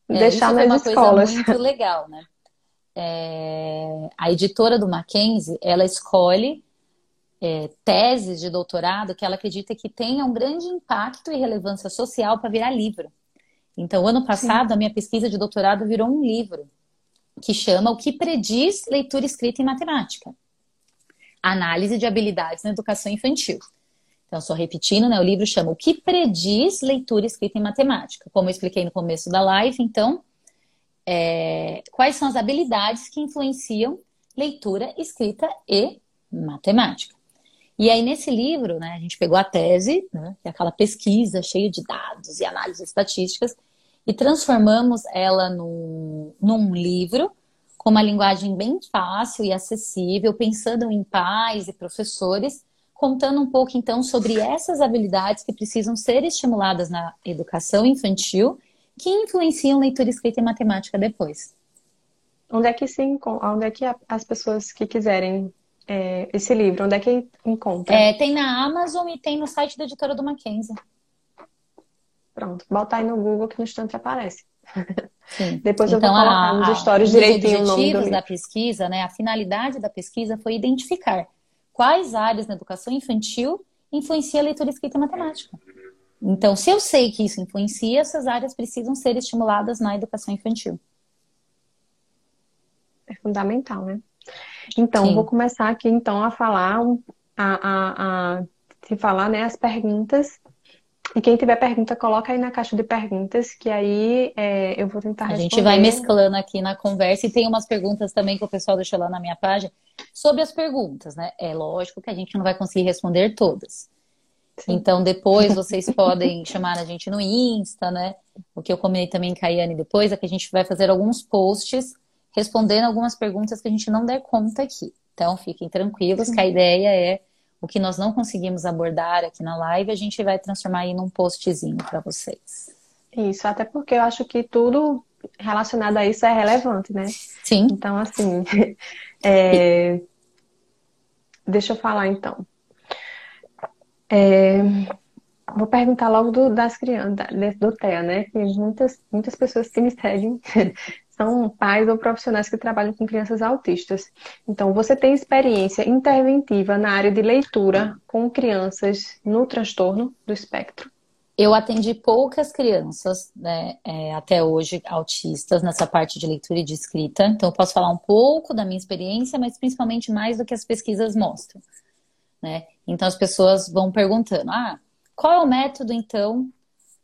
É, deixar nas uma escolas. Coisa muito legal, né? É, a editora do Mackenzie, ela escolhe é, teses de doutorado que ela acredita que tenham um grande impacto e relevância social para virar livro. Então, ano passado, Sim. a minha pesquisa de doutorado virou um livro que chama O que prediz leitura escrita em matemática. Análise de habilidades na educação infantil. Então, só repetindo, né? O livro chama O que prediz leitura escrita em matemática. Como eu expliquei no começo da live, então, é, quais são as habilidades que influenciam leitura, escrita e matemática. E aí, nesse livro, né, a gente pegou a tese, né, que é aquela pesquisa cheia de dados e análises estatísticas, e transformamos ela num, num livro com uma linguagem bem fácil e acessível, pensando em pais e professores, contando um pouco então sobre essas habilidades que precisam ser estimuladas na educação infantil, que influenciam leitura, escrita e matemática depois. Onde é que se onde é que as pessoas que quiserem é, esse livro, onde é que encontra? É, tem na Amazon e tem no site da editora do Mackenzie. Pronto, bota aí no Google que no instante aparece. Sim. <laughs> Depois então, eu vou então, colocar a, nos stories direitinho o nome do da pesquisa, né? A finalidade da pesquisa foi identificar quais áreas na educação infantil influencia a leitura escrita e matemática. Então, se eu sei que isso influencia, essas áreas precisam ser estimuladas na educação infantil. É fundamental, né? Então, Sim. vou começar aqui então a falar, a, a, a se falar né, as perguntas. E quem tiver pergunta, coloca aí na caixa de perguntas, que aí é, eu vou tentar responder. A gente vai mesclando aqui na conversa e tem umas perguntas também que o pessoal deixou lá na minha página sobre as perguntas, né? É lógico que a gente não vai conseguir responder todas. Sim. Então, depois <laughs> vocês podem chamar a gente no Insta, né? O que eu combinei também com a Yane depois é que a gente vai fazer alguns posts respondendo algumas perguntas que a gente não der conta aqui. Então, fiquem tranquilos Sim. que a ideia é o que nós não conseguimos abordar aqui na live, a gente vai transformar aí num postzinho para vocês. Isso, até porque eu acho que tudo relacionado a isso é relevante, né? Sim. Então, assim, <laughs> é... deixa eu falar então. É... Vou perguntar logo do, das crianças, do TEA, né? Que muitas, muitas pessoas que me seguem <laughs> são pais ou profissionais que trabalham com crianças autistas. Então, você tem experiência interventiva na área de leitura com crianças no transtorno do espectro? Eu atendi poucas crianças, né, é, até hoje, autistas, nessa parte de leitura e de escrita. Então, eu posso falar um pouco da minha experiência, mas principalmente mais do que as pesquisas mostram. Né? Então, as pessoas vão perguntando: ah, qual é o método, então,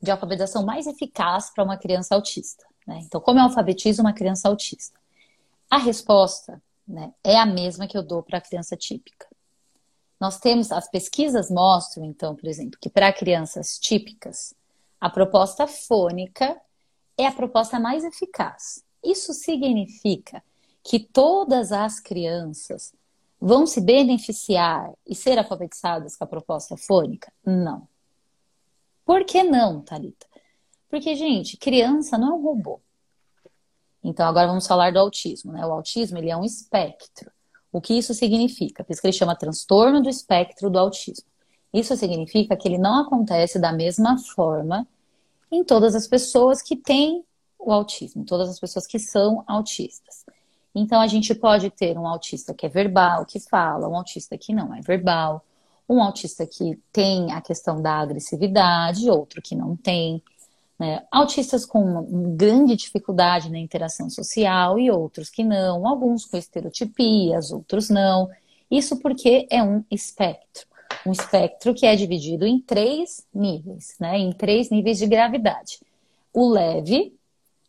de alfabetização mais eficaz para uma criança autista? Né? Então, como eu alfabetizo uma criança autista? A resposta né, é a mesma que eu dou para a criança típica. Nós temos, as pesquisas mostram, então, por exemplo, que para crianças típicas, a proposta fônica é a proposta mais eficaz. Isso significa que todas as crianças vão se beneficiar e ser alfabetizadas com a proposta fônica? Não. Por que não, Thalita? Porque, gente, criança não é um robô. Então, agora vamos falar do autismo. Né? O autismo ele é um espectro. O que isso significa? Por isso que ele chama transtorno do espectro do autismo. Isso significa que ele não acontece da mesma forma em todas as pessoas que têm o autismo, todas as pessoas que são autistas. Então, a gente pode ter um autista que é verbal, que fala, um autista que não é verbal, um autista que tem a questão da agressividade, outro que não tem. Né? Autistas com grande dificuldade na interação social e outros que não, alguns com estereotipias, outros não. Isso porque é um espectro. Um espectro que é dividido em três níveis, né? em três níveis de gravidade. O leve,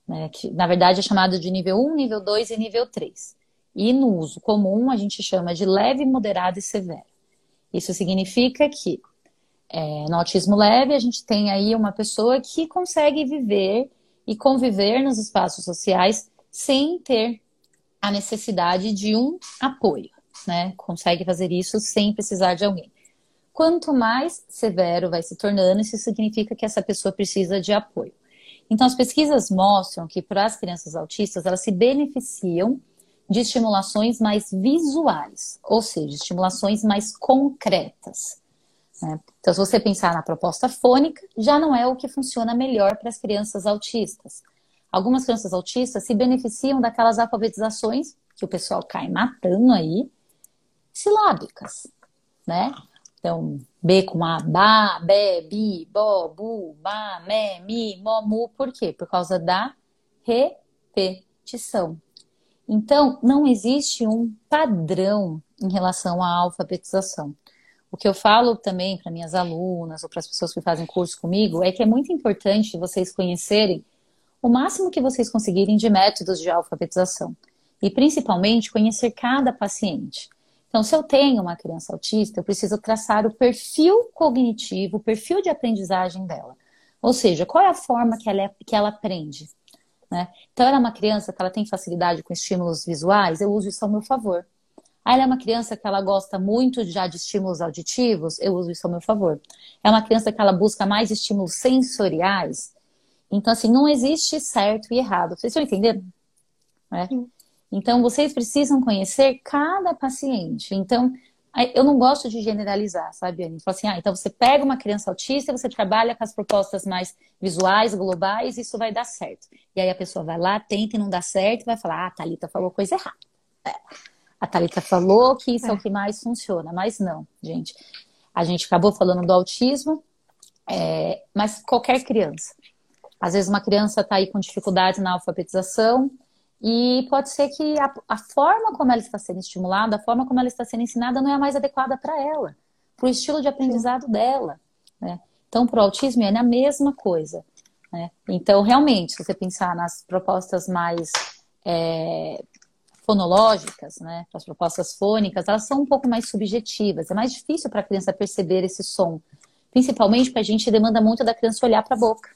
né? que na verdade é chamado de nível 1, nível 2 e nível 3. E no uso comum a gente chama de leve, moderado e severo. Isso significa que é, no autismo leve, a gente tem aí uma pessoa que consegue viver e conviver nos espaços sociais sem ter a necessidade de um apoio, né? Consegue fazer isso sem precisar de alguém. Quanto mais severo vai se tornando, isso significa que essa pessoa precisa de apoio. Então, as pesquisas mostram que para as crianças autistas, elas se beneficiam de estimulações mais visuais, ou seja, estimulações mais concretas. Né? Então, se você pensar na proposta fônica, já não é o que funciona melhor para as crianças autistas. Algumas crianças autistas se beneficiam daquelas alfabetizações que o pessoal cai matando aí, silábicas, né? Então, B com A, ba, be, bi, bo, bu, ba, me, mi, mo, mu. Por quê? Por causa da repetição. Então, não existe um padrão em relação à alfabetização. O que eu falo também para minhas alunas ou para as pessoas que fazem curso comigo é que é muito importante vocês conhecerem o máximo que vocês conseguirem de métodos de alfabetização e principalmente conhecer cada paciente. Então, se eu tenho uma criança autista, eu preciso traçar o perfil cognitivo, o perfil de aprendizagem dela. Ou seja, qual é a forma que ela, é, que ela aprende. Né? Então, ela é uma criança que ela tem facilidade com estímulos visuais, eu uso isso ao meu favor. Ah, ela é uma criança que ela gosta muito já de estímulos auditivos, eu uso isso ao meu favor. É uma criança que ela busca mais estímulos sensoriais. Então, assim, não existe certo e errado. Vocês estão entendendo? É? Então, vocês precisam conhecer cada paciente. Então, eu não gosto de generalizar, sabe, Anne? Fala assim, ah, então você pega uma criança autista e você trabalha com as propostas mais visuais, globais, isso vai dar certo. E aí a pessoa vai lá, tenta e não dá certo, e vai falar, ah, a Thalita falou coisa errada. É a Thalita falou que isso é. é. o que mais funciona, mas não, gente. A gente acabou falando do autismo, é, mas qualquer criança. Às vezes uma criança está aí com dificuldade na alfabetização E pode ser que a, a, forma como ela está sendo estimulada, a forma como ela está sendo ensinada não é a mais adequada para ela, para o estilo de aprendizado Sim. dela. Né? Então, para o autismo é a mesma coisa. Né? Então, realmente, se você pensar nas propostas mais é, fonológicas, né, as propostas fônicas, elas são um pouco mais subjetivas. É mais difícil para a criança perceber esse som. Principalmente porque a gente demanda muito da criança olhar para a boca.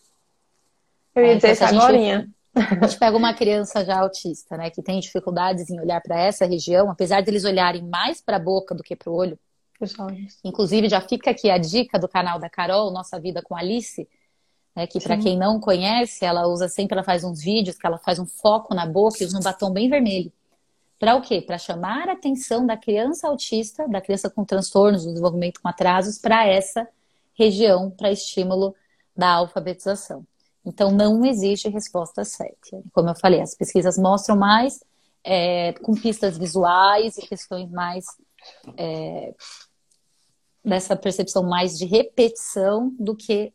Eu ia dizer isso agora. <laughs> A gente pega uma criança já autista, né, que tem dificuldades em olhar para essa região, apesar deles olharem mais para a boca do que para o olho. Inclusive, já fica aqui a dica do canal da Carol, Nossa Vida com Alice, né, que para quem não conhece, ela usa sempre, ela faz uns vídeos que ela faz um foco na boca e usa um batom bem vermelho. Para o quê? Para chamar a atenção da criança autista, da criança com transtornos do desenvolvimento com atrasos, para essa região, para estímulo da alfabetização. Então, não existe resposta certa. Como eu falei, as pesquisas mostram mais é, com pistas visuais e questões mais é, dessa percepção mais de repetição do que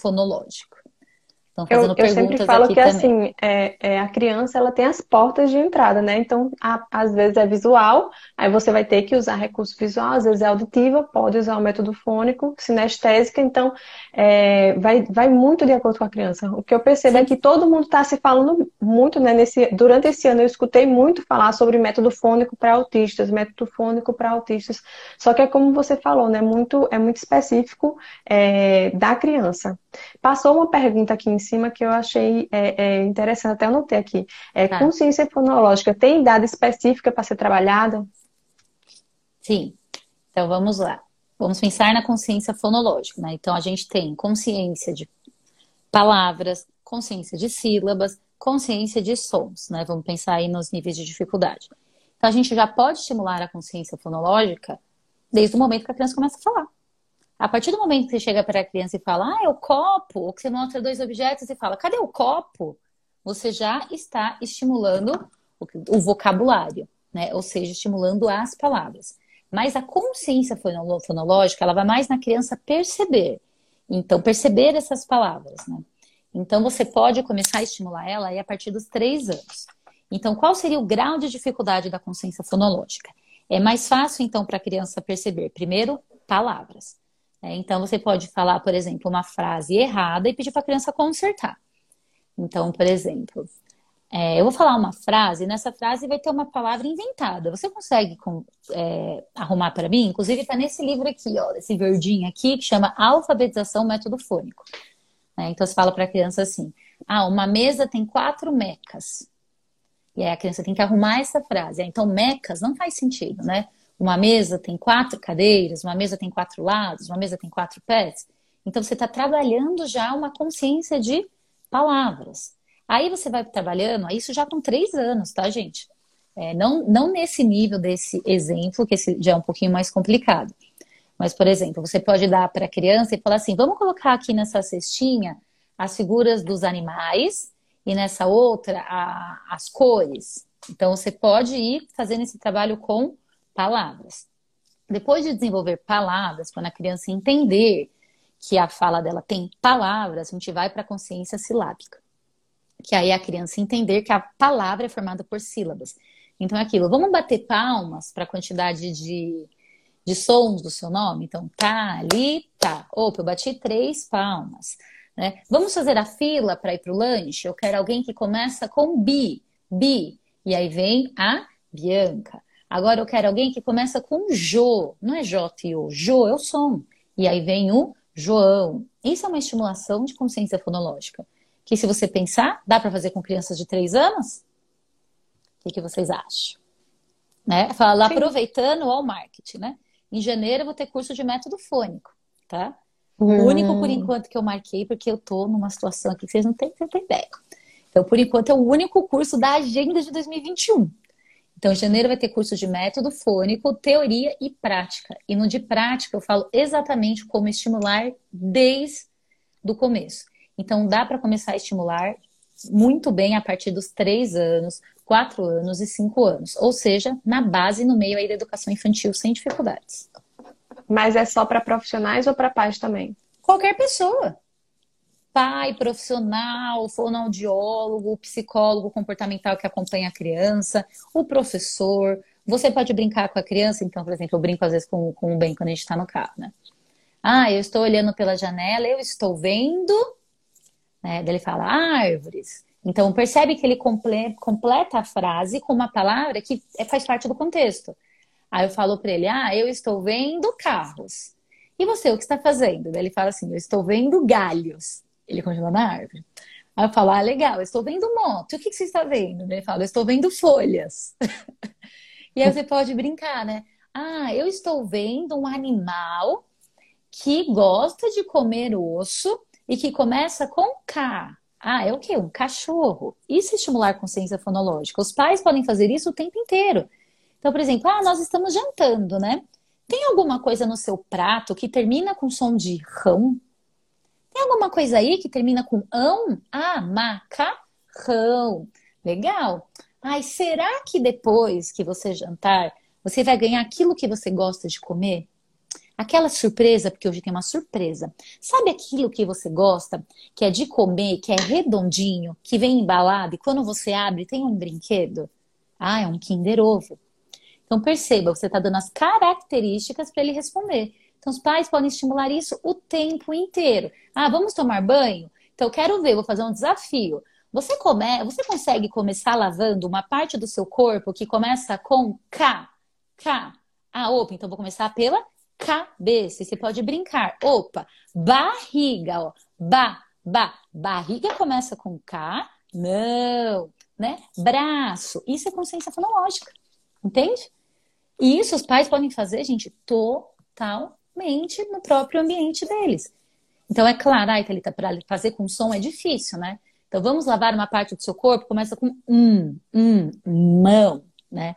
fonológico. Estão fazendo eu, eu sempre falo que também. assim, é, é, a criança ela tem as portas de entrada, né? Então, a, às vezes é visual, aí você vai ter que usar recurso visual, às vezes é auditiva, pode usar o método fônico, sinestésica, então é, vai, vai muito de acordo com a criança. O que eu percebo é Sim. é que todo mundo está se falando muito, né? Nesse, durante esse ano eu escutei muito falar sobre método fônico para autistas, método fônico para autistas. Só que é como você falou, né? Muito, é muito específico é, da criança. Passou uma pergunta aqui em cima que eu achei é, é interessante, até anotei aqui. É, tá. Consciência fonológica tem idade específica para ser trabalhada? Sim. Então vamos lá. Vamos pensar na consciência fonológica, né? Então a gente tem consciência de palavras, consciência de sílabas, consciência de sons, né? Vamos pensar aí nos níveis de dificuldade. Então a gente já pode estimular a consciência fonológica desde o momento que a criança começa a falar. A partir do momento que você chega para a criança e fala, ah, é o copo, ou que você mostra dois objetos e fala, cadê o copo? Você já está estimulando o vocabulário, né? Ou seja, estimulando as palavras. Mas a consciência fonológica, ela vai mais na criança perceber. Então, perceber essas palavras, né? Então, você pode começar a estimular ela aí a partir dos três anos. Então, qual seria o grau de dificuldade da consciência fonológica? É mais fácil, então, para a criança perceber, primeiro, palavras. É, então, você pode falar, por exemplo, uma frase errada e pedir para a criança consertar. Então, por exemplo, é, eu vou falar uma frase, e nessa frase vai ter uma palavra inventada. Você consegue é, arrumar para mim? Inclusive, está nesse livro aqui, ó, esse verdinho aqui, que chama Alfabetização Método Fônico. É, então, você fala para a criança assim: ah, uma mesa tem quatro mecas. E aí a criança tem que arrumar essa frase. Então, mecas não faz sentido, né? Uma mesa tem quatro cadeiras, uma mesa tem quatro lados, uma mesa tem quatro pés. Então você está trabalhando já uma consciência de palavras. Aí você vai trabalhando, isso já com três anos, tá, gente? É, não, não nesse nível desse exemplo, que esse já é um pouquinho mais complicado. Mas, por exemplo, você pode dar para a criança e falar assim: vamos colocar aqui nessa cestinha as figuras dos animais e nessa outra a, as cores. Então, você pode ir fazendo esse trabalho com palavras. Depois de desenvolver palavras, quando a criança entender que a fala dela tem palavras, a gente vai para a consciência silábica. Que aí a criança entender que a palavra é formada por sílabas. Então é aquilo, vamos bater palmas para a quantidade de, de sons do seu nome? Então, tá, ali, tá. Opa, eu bati três palmas. Né? Vamos fazer a fila para ir para o lanche? Eu quero alguém que começa com bi, bi. E aí vem a Bianca. Agora eu quero alguém que começa com Jo, não é J e O, Jo é o som. E aí vem o João. Isso é uma estimulação de consciência fonológica. Que se você pensar, dá para fazer com crianças de 3 anos? O que, que vocês acham? Né? Fala, aproveitando o marketing, né? Em janeiro eu vou ter curso de método fônico, tá? Hum. O único por enquanto que eu marquei, porque eu tô numa situação aqui que vocês não têm, não têm ideia. Então, por enquanto, é o único curso da agenda de 2021. Então, em janeiro vai ter curso de método fônico, teoria e prática. E no de prática eu falo exatamente como estimular desde o começo. Então, dá para começar a estimular muito bem a partir dos três anos, quatro anos e cinco anos. Ou seja, na base, no meio aí da educação infantil, sem dificuldades. Mas é só para profissionais ou para pais também? Qualquer pessoa. Pai profissional, fonoaudiólogo, psicólogo comportamental que acompanha a criança, o professor. Você pode brincar com a criança, então, por exemplo, eu brinco às vezes com, com o bem quando a gente está no carro, né? Ah, eu estou olhando pela janela, eu estou vendo. Né? Daí ele fala árvores. Então, percebe que ele completa a frase com uma palavra que é, faz parte do contexto. Aí eu falo para ele: Ah, eu estou vendo carros. E você, o que está fazendo? Daí ele fala assim: Eu estou vendo galhos. Ele continua na árvore. Aí eu falo: Ah, legal, estou vendo moto. E o que, que você está vendo? Ele fala: estou vendo folhas. <laughs> e aí você pode brincar, né? Ah, eu estou vendo um animal que gosta de comer osso e que começa com K. Ah, é o quê? Um cachorro. Isso é estimular consciência fonológica. Os pais podem fazer isso o tempo inteiro. Então, por exemplo, ah, nós estamos jantando, né? Tem alguma coisa no seu prato que termina com som de rão? Tem alguma coisa aí que termina com ão? Ah, macarrão. Legal. Ai, será que depois que você jantar, você vai ganhar aquilo que você gosta de comer? Aquela surpresa, porque hoje tem uma surpresa. Sabe aquilo que você gosta, que é de comer, que é redondinho, que vem embalado e quando você abre tem um brinquedo? Ah, é um Kinder Ovo. Então perceba, você está dando as características para ele responder. Então os pais podem estimular isso o tempo inteiro. Ah, vamos tomar banho? Então eu quero ver, vou fazer um desafio. Você come, você consegue começar lavando uma parte do seu corpo que começa com K, K. Ah, opa, então vou começar pela cabeça. Você pode brincar. Opa, barriga, ó. Ba, ba. Barriga começa com K. Não, né? Braço. Isso é consciência fonológica. Entende? E isso os pais podem fazer, gente, totalmente no próprio ambiente deles. Então, é claro, ai, Thalita, para fazer com som é difícil, né? Então, vamos lavar uma parte do seu corpo, começa com um, um, mão, né?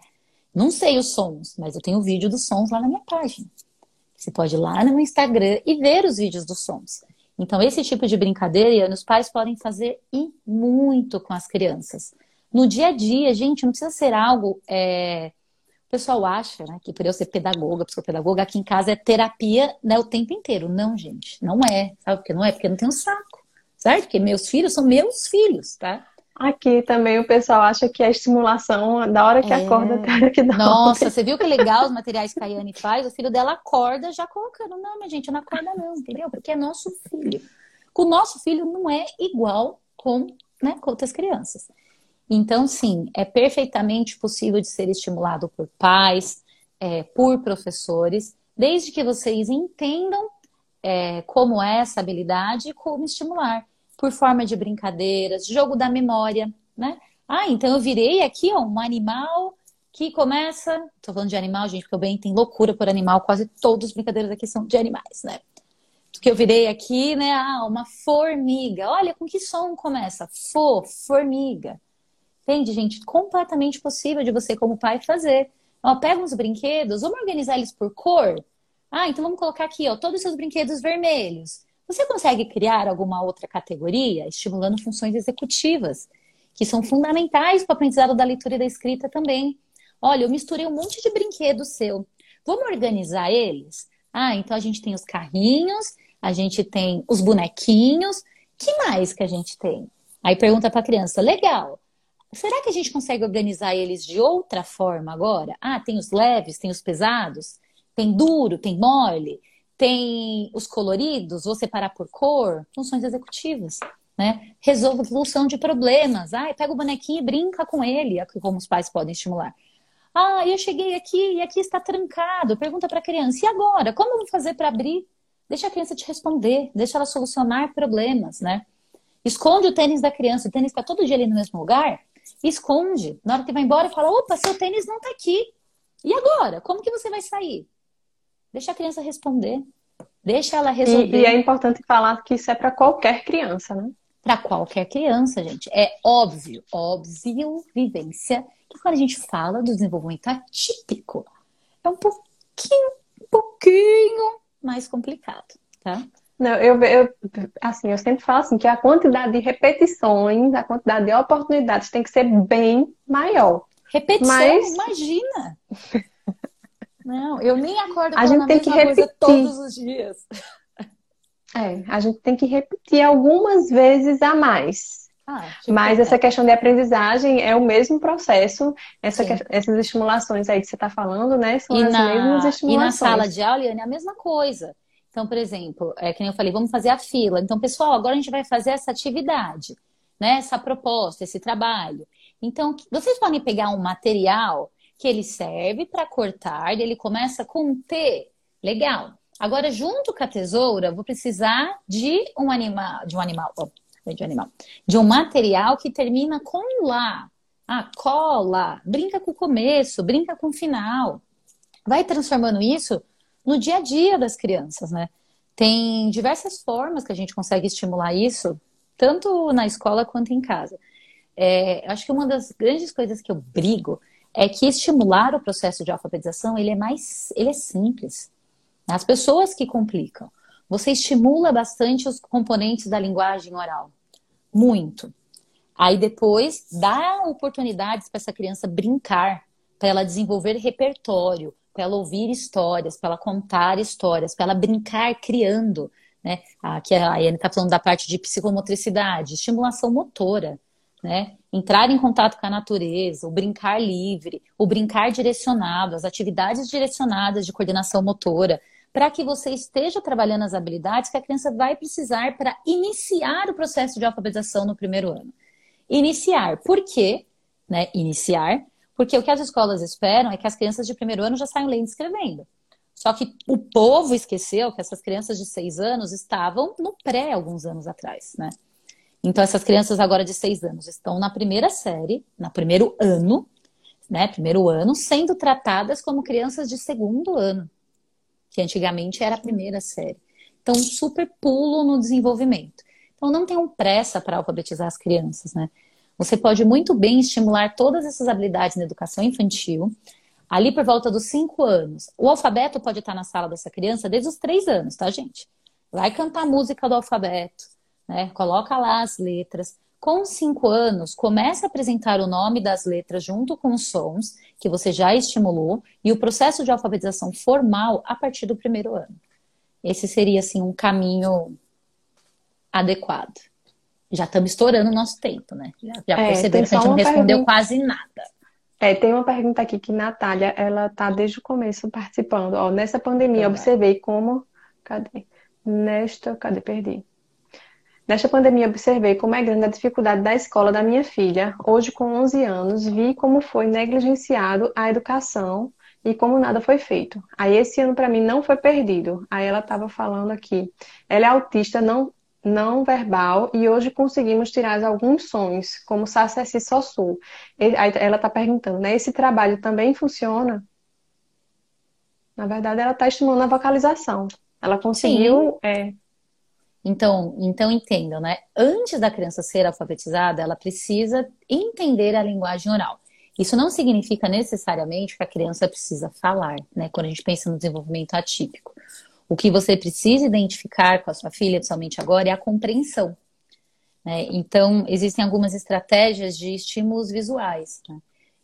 Não sei os sons, mas eu tenho o vídeo dos sons lá na minha página. Você pode ir lá no Instagram e ver os vídeos dos sons. Então, esse tipo de brincadeira, os pais podem fazer e muito com as crianças. No dia a dia, gente, não precisa ser algo é, o pessoal acha né, que por eu ser pedagoga, psicopedagoga, aqui em casa é terapia né, o tempo inteiro. Não, gente, não é. Sabe por que não é? Porque eu não tenho saco, certo? Porque meus filhos são meus filhos, tá? Aqui também o pessoal acha que a estimulação, da hora que é... acorda até a hora que dá. Nossa, você viu que legal os materiais que a Yane faz? O filho dela acorda já colocando. Não, minha gente, não acorda não, entendeu? Porque é nosso filho. O nosso filho não é igual com, né, com outras crianças. Então, sim, é perfeitamente possível de ser estimulado por pais, é, por professores, desde que vocês entendam é, como é essa habilidade e como estimular, por forma de brincadeiras, jogo da memória, né? Ah, então eu virei aqui ó, um animal que começa. Tô falando de animal, gente, porque eu bem tem loucura por animal, quase todas as brincadeiras aqui são de animais, né? Que eu virei aqui, né? Ah, uma formiga. Olha com que som começa? Fo, formiga. Entende, gente? Completamente possível de você, como pai, fazer. Ó, pega uns brinquedos, vamos organizar eles por cor? Ah, então vamos colocar aqui, ó, todos os seus brinquedos vermelhos. Você consegue criar alguma outra categoria, estimulando funções executivas, que são fundamentais para o aprendizado da leitura e da escrita também. Olha, eu misturei um monte de brinquedos seu. Vamos organizar eles? Ah, então a gente tem os carrinhos, a gente tem os bonequinhos. Que mais que a gente tem? Aí pergunta para a criança: legal. Será que a gente consegue organizar eles de outra forma agora? Ah, tem os leves, tem os pesados, tem duro, tem mole, tem os coloridos, vou separar por cor, funções executivas, né? Resolução de problemas. Ah, pega o bonequinho e brinca com ele, é como os pais podem estimular. Ah, eu cheguei aqui e aqui está trancado. Pergunta para a criança: e agora? Como eu vou fazer para abrir? Deixa a criança te responder, deixa ela solucionar problemas, né? Esconde o tênis da criança, o tênis está todo dia ali no mesmo lugar esconde. Na hora que vai embora, fala: opa, seu tênis não tá aqui. E agora? Como que você vai sair? Deixa a criança responder. Deixa ela resolver. E, e é importante falar que isso é para qualquer criança, né? Para qualquer criança, gente. É óbvio, óbvio, vivência, que quando a gente fala do desenvolvimento atípico, é um pouquinho, um pouquinho mais complicado, tá? Não, eu, eu, assim, eu sempre falo assim, que a quantidade de repetições, a quantidade de oportunidades tem que ser bem maior. Repetição, Mas... imagina! <laughs> Não, eu nem acordo a gente tem que repetir. todos os dias. É, a gente tem que repetir algumas vezes a mais. Ah, Mas essa questão de aprendizagem é o mesmo processo, essa que, essas estimulações aí que você está falando, né? São e as na, mesmas estimulações. E na sala de aula, é a mesma coisa. Então, por exemplo, é que nem eu falei, vamos fazer a fila. Então, pessoal, agora a gente vai fazer essa atividade, né? Essa proposta, esse trabalho. Então, vocês podem pegar um material que ele serve para cortar, ele começa com T. Legal. Agora, junto com a tesoura, vou precisar de um animal, de um animal, de animal, de um material que termina com lá. Ah, cola, brinca com o começo, brinca com o final. Vai transformando isso no dia a dia das crianças, né? Tem diversas formas que a gente consegue estimular isso, tanto na escola quanto em casa. É, acho que uma das grandes coisas que eu brigo é que estimular o processo de alfabetização ele é mais, ele é simples. As pessoas que complicam. Você estimula bastante os componentes da linguagem oral muito. Aí depois dá oportunidades para essa criança brincar, para ela desenvolver repertório, para ela ouvir histórias, para ela contar histórias, para ela brincar criando. Né? Aqui a Anne está falando da parte de psicomotricidade, estimulação motora. Né? Entrar em contato com a natureza, o brincar livre, o brincar direcionado, as atividades direcionadas de coordenação motora para que você esteja trabalhando as habilidades que a criança vai precisar para iniciar o processo de alfabetização no primeiro ano. Iniciar. Por quê? Né? Iniciar. Porque o que as escolas esperam é que as crianças de primeiro ano já saiam lendo e escrevendo. Só que o povo esqueceu que essas crianças de seis anos estavam no pré alguns anos atrás, né? Então, essas crianças agora de seis anos estão na primeira série, no primeiro ano, né? Primeiro ano, sendo tratadas como crianças de segundo ano que antigamente era a primeira série. Então, um super pulo no desenvolvimento. Então, não tenham pressa para alfabetizar as crianças, né? Você pode muito bem estimular todas essas habilidades na educação infantil, ali por volta dos cinco anos. O alfabeto pode estar na sala dessa criança desde os três anos, tá, gente? Vai cantar a música do alfabeto, né? Coloca lá as letras. Com cinco anos, comece a apresentar o nome das letras junto com os sons que você já estimulou e o processo de alfabetização formal a partir do primeiro ano. Esse seria, assim, um caminho adequado. Já estamos estourando o nosso tempo, né? Já, já é, perceberam que a gente não respondeu pergunta... quase nada. É, tem uma pergunta aqui que Natália, ela tá desde o começo participando. Ó, nessa pandemia, então, observei como... Cadê? Nesta... Cadê? Perdi. Nesta pandemia, observei como é grande a dificuldade da escola da minha filha. Hoje, com 11 anos, vi como foi negligenciado a educação e como nada foi feito. Aí, esse ano, para mim, não foi perdido. Aí, ela estava falando aqui. Ela é autista não, não verbal e hoje conseguimos tirar alguns sons, como Sassessi Sossu. Ela está perguntando, né? Esse trabalho também funciona? Na verdade, ela está estimulando a vocalização. Ela conseguiu. É, então, então entendam, né? Antes da criança ser alfabetizada, ela precisa entender a linguagem oral. Isso não significa necessariamente que a criança precisa falar, né? Quando a gente pensa no desenvolvimento atípico. O que você precisa identificar com a sua filha, principalmente agora, é a compreensão. Né? Então, existem algumas estratégias de estímulos visuais. Né?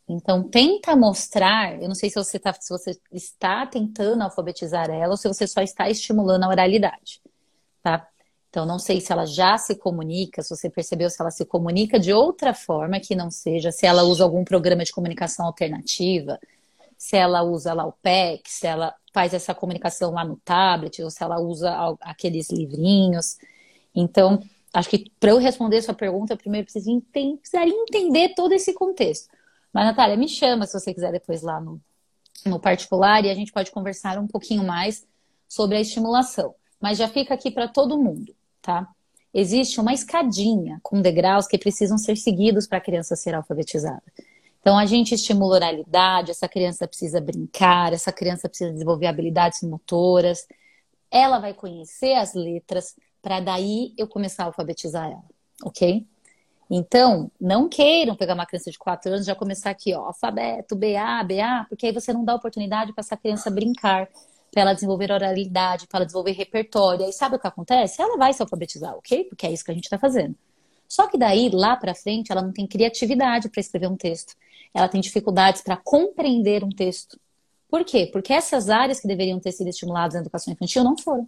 Então, tenta mostrar. Eu não sei se você, tá, se você está tentando alfabetizar ela ou se você só está estimulando a oralidade. Tá? Então, não sei se ela já se comunica, se você percebeu se ela se comunica de outra forma que não seja, se ela usa algum programa de comunicação alternativa, se ela usa lá o PEC, se ela faz essa comunicação lá no tablet, ou se ela usa aqueles livrinhos. Então, acho que para eu responder sua pergunta, eu primeiro preciso entender, entender todo esse contexto. Mas, Natália, me chama se você quiser depois lá no, no particular e a gente pode conversar um pouquinho mais sobre a estimulação. Mas já fica aqui para todo mundo tá? Existe uma escadinha com degraus que precisam ser seguidos para a criança ser alfabetizada. Então, a gente estimula oralidade, essa criança precisa brincar, essa criança precisa desenvolver habilidades motoras. Ela vai conhecer as letras para daí eu começar a alfabetizar ela, ok? Então, não queiram pegar uma criança de 4 anos e já começar aqui, ó, alfabeto, BA, BA, porque aí você não dá oportunidade para essa criança brincar para ela desenvolver oralidade, para ela desenvolver repertório. Aí sabe o que acontece? Ela vai se alfabetizar, ok? Porque é isso que a gente está fazendo. Só que daí, lá para frente, ela não tem criatividade para escrever um texto. Ela tem dificuldades para compreender um texto. Por quê? Porque essas áreas que deveriam ter sido estimuladas na educação infantil não foram.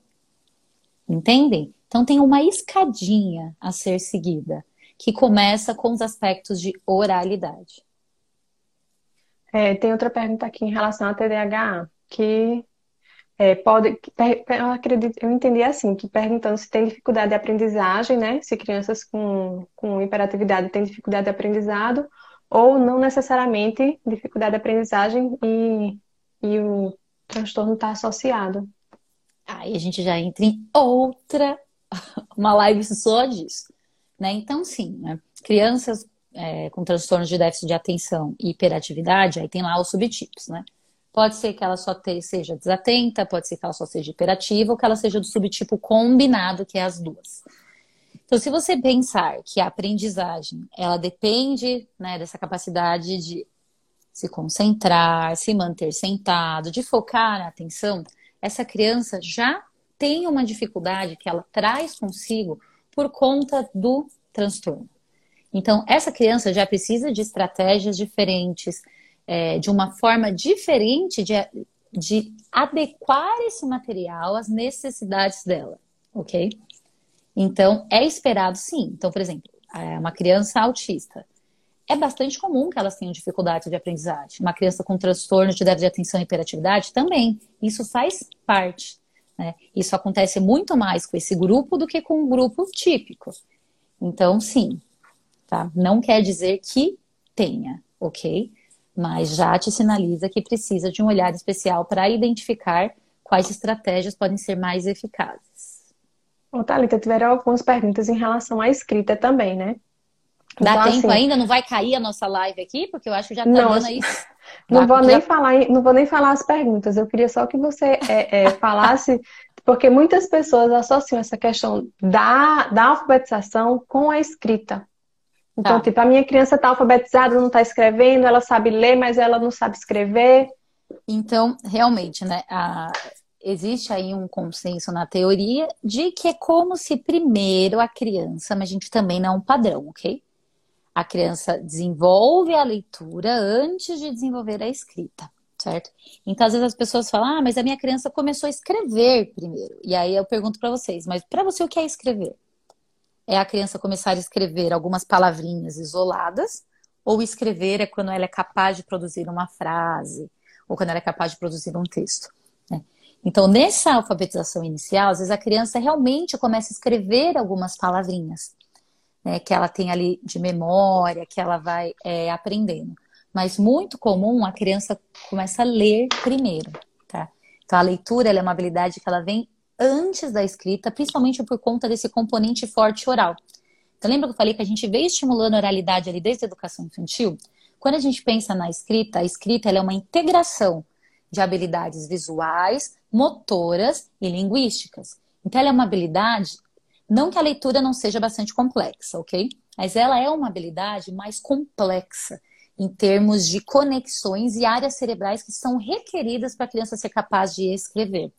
Entendem? Então tem uma escadinha a ser seguida, que começa com os aspectos de oralidade. É, tem outra pergunta aqui em relação ao TDAH, que é, pode, eu acredito, eu entendi assim, que perguntando se tem dificuldade de aprendizagem, né? Se crianças com, com hiperatividade têm dificuldade de aprendizado, ou não necessariamente dificuldade de aprendizagem e, e o transtorno está associado. Aí a gente já entra em outra, <laughs> uma live só disso, né? Então, sim, né? crianças é, com transtornos de déficit de atenção e hiperatividade, aí tem lá os subtipos, né? Pode ser que ela só te, seja desatenta, pode ser que ela só seja hiperativa, ou que ela seja do subtipo combinado, que é as duas. Então, se você pensar que a aprendizagem, ela depende né, dessa capacidade de se concentrar, se manter sentado, de focar na atenção, essa criança já tem uma dificuldade que ela traz consigo por conta do transtorno. Então, essa criança já precisa de estratégias diferentes, é, de uma forma diferente de, de adequar esse material às necessidades dela, ok? Então, é esperado sim. Então, por exemplo, é, uma criança autista. É bastante comum que elas tenham dificuldades de aprendizagem. Uma criança com transtorno de déficit de atenção e hiperatividade também. Isso faz parte. Né? Isso acontece muito mais com esse grupo do que com um grupo típico. Então, sim. Tá? Não quer dizer que tenha, ok? mas já te sinaliza que precisa de um olhar especial para identificar quais estratégias podem ser mais eficazes. Ô, Thalita, tiveram algumas perguntas em relação à escrita também, né? Dá então, tempo assim, ainda? Não vai cair a nossa live aqui? Porque eu acho que já tá não, dando <laughs> aí. Não vou, nem falar, não vou nem falar as perguntas. Eu queria só que você é, é, <laughs> falasse, porque muitas pessoas associam essa questão da, da alfabetização com a escrita. Então, tá. tipo, a minha criança está alfabetizada, não está escrevendo, ela sabe ler, mas ela não sabe escrever. Então, realmente, né? A... Existe aí um consenso na teoria de que é como se primeiro a criança, mas a gente também não é um padrão, ok? A criança desenvolve a leitura antes de desenvolver a escrita, certo? Então, às vezes as pessoas falam, ah, mas a minha criança começou a escrever primeiro. E aí eu pergunto para vocês, mas para você o que é escrever? é a criança começar a escrever algumas palavrinhas isoladas, ou escrever é quando ela é capaz de produzir uma frase, ou quando ela é capaz de produzir um texto. Então, nessa alfabetização inicial, às vezes a criança realmente começa a escrever algumas palavrinhas, né, que ela tem ali de memória, que ela vai é, aprendendo. Mas muito comum a criança começa a ler primeiro, tá? Então, a leitura é uma habilidade que ela vem antes da escrita, principalmente por conta desse componente forte oral. Então, lembra que eu falei que a gente veio estimulando a oralidade ali desde a educação infantil? Quando a gente pensa na escrita, a escrita é uma integração de habilidades visuais, motoras e linguísticas. Então, ela é uma habilidade, não que a leitura não seja bastante complexa, ok? Mas ela é uma habilidade mais complexa em termos de conexões e áreas cerebrais que são requeridas para a criança ser capaz de escrever.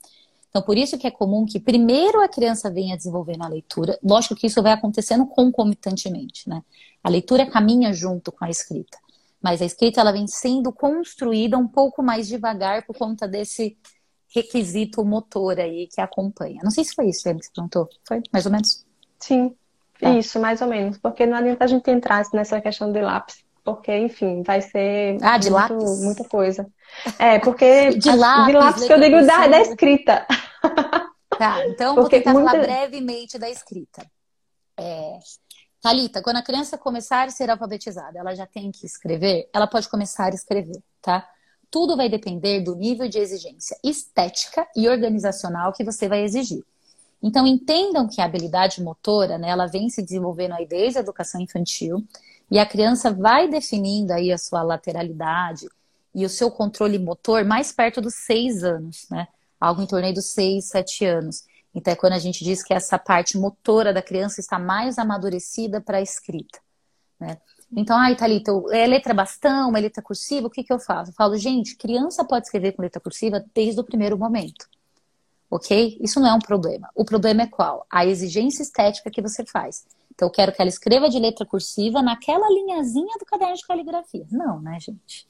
Então, por isso que é comum que primeiro a criança venha desenvolvendo a leitura. Lógico que isso vai acontecendo concomitantemente, né? A leitura caminha junto com a escrita. Mas a escrita ela vem sendo construída um pouco mais devagar por conta desse requisito motor aí que acompanha. Não sei se foi isso, que você perguntou. Foi mais ou menos? Sim, tá. isso, mais ou menos. Porque não adianta a gente entrar nessa questão de lápis porque, enfim, vai ser ah, de muito, lápis? muita coisa. É, porque <laughs> de lápis, de lápis que eu digo da, da escrita. Tá, então porque vou tentar muita... falar brevemente da escrita. É, Thalita, quando a criança começar a ser alfabetizada, ela já tem que escrever? Ela pode começar a escrever, tá? Tudo vai depender do nível de exigência estética e organizacional que você vai exigir. Então, entendam que a habilidade motora, né, ela vem se desenvolvendo aí desde a educação infantil e a criança vai definindo aí a sua lateralidade e o seu controle motor mais perto dos seis anos, né? Algo em torno aí dos seis, sete anos. Então é quando a gente diz que essa parte motora da criança está mais amadurecida para a escrita, né? Então, ai, Thalita, é letra bastão, é letra cursiva, o que, que eu faço? Eu falo, gente, criança pode escrever com letra cursiva desde o primeiro momento. Ok? Isso não é um problema. O problema é qual? A exigência estética que você faz. Então, eu quero que ela escreva de letra cursiva naquela linhazinha do caderno de caligrafia. Não, né, gente?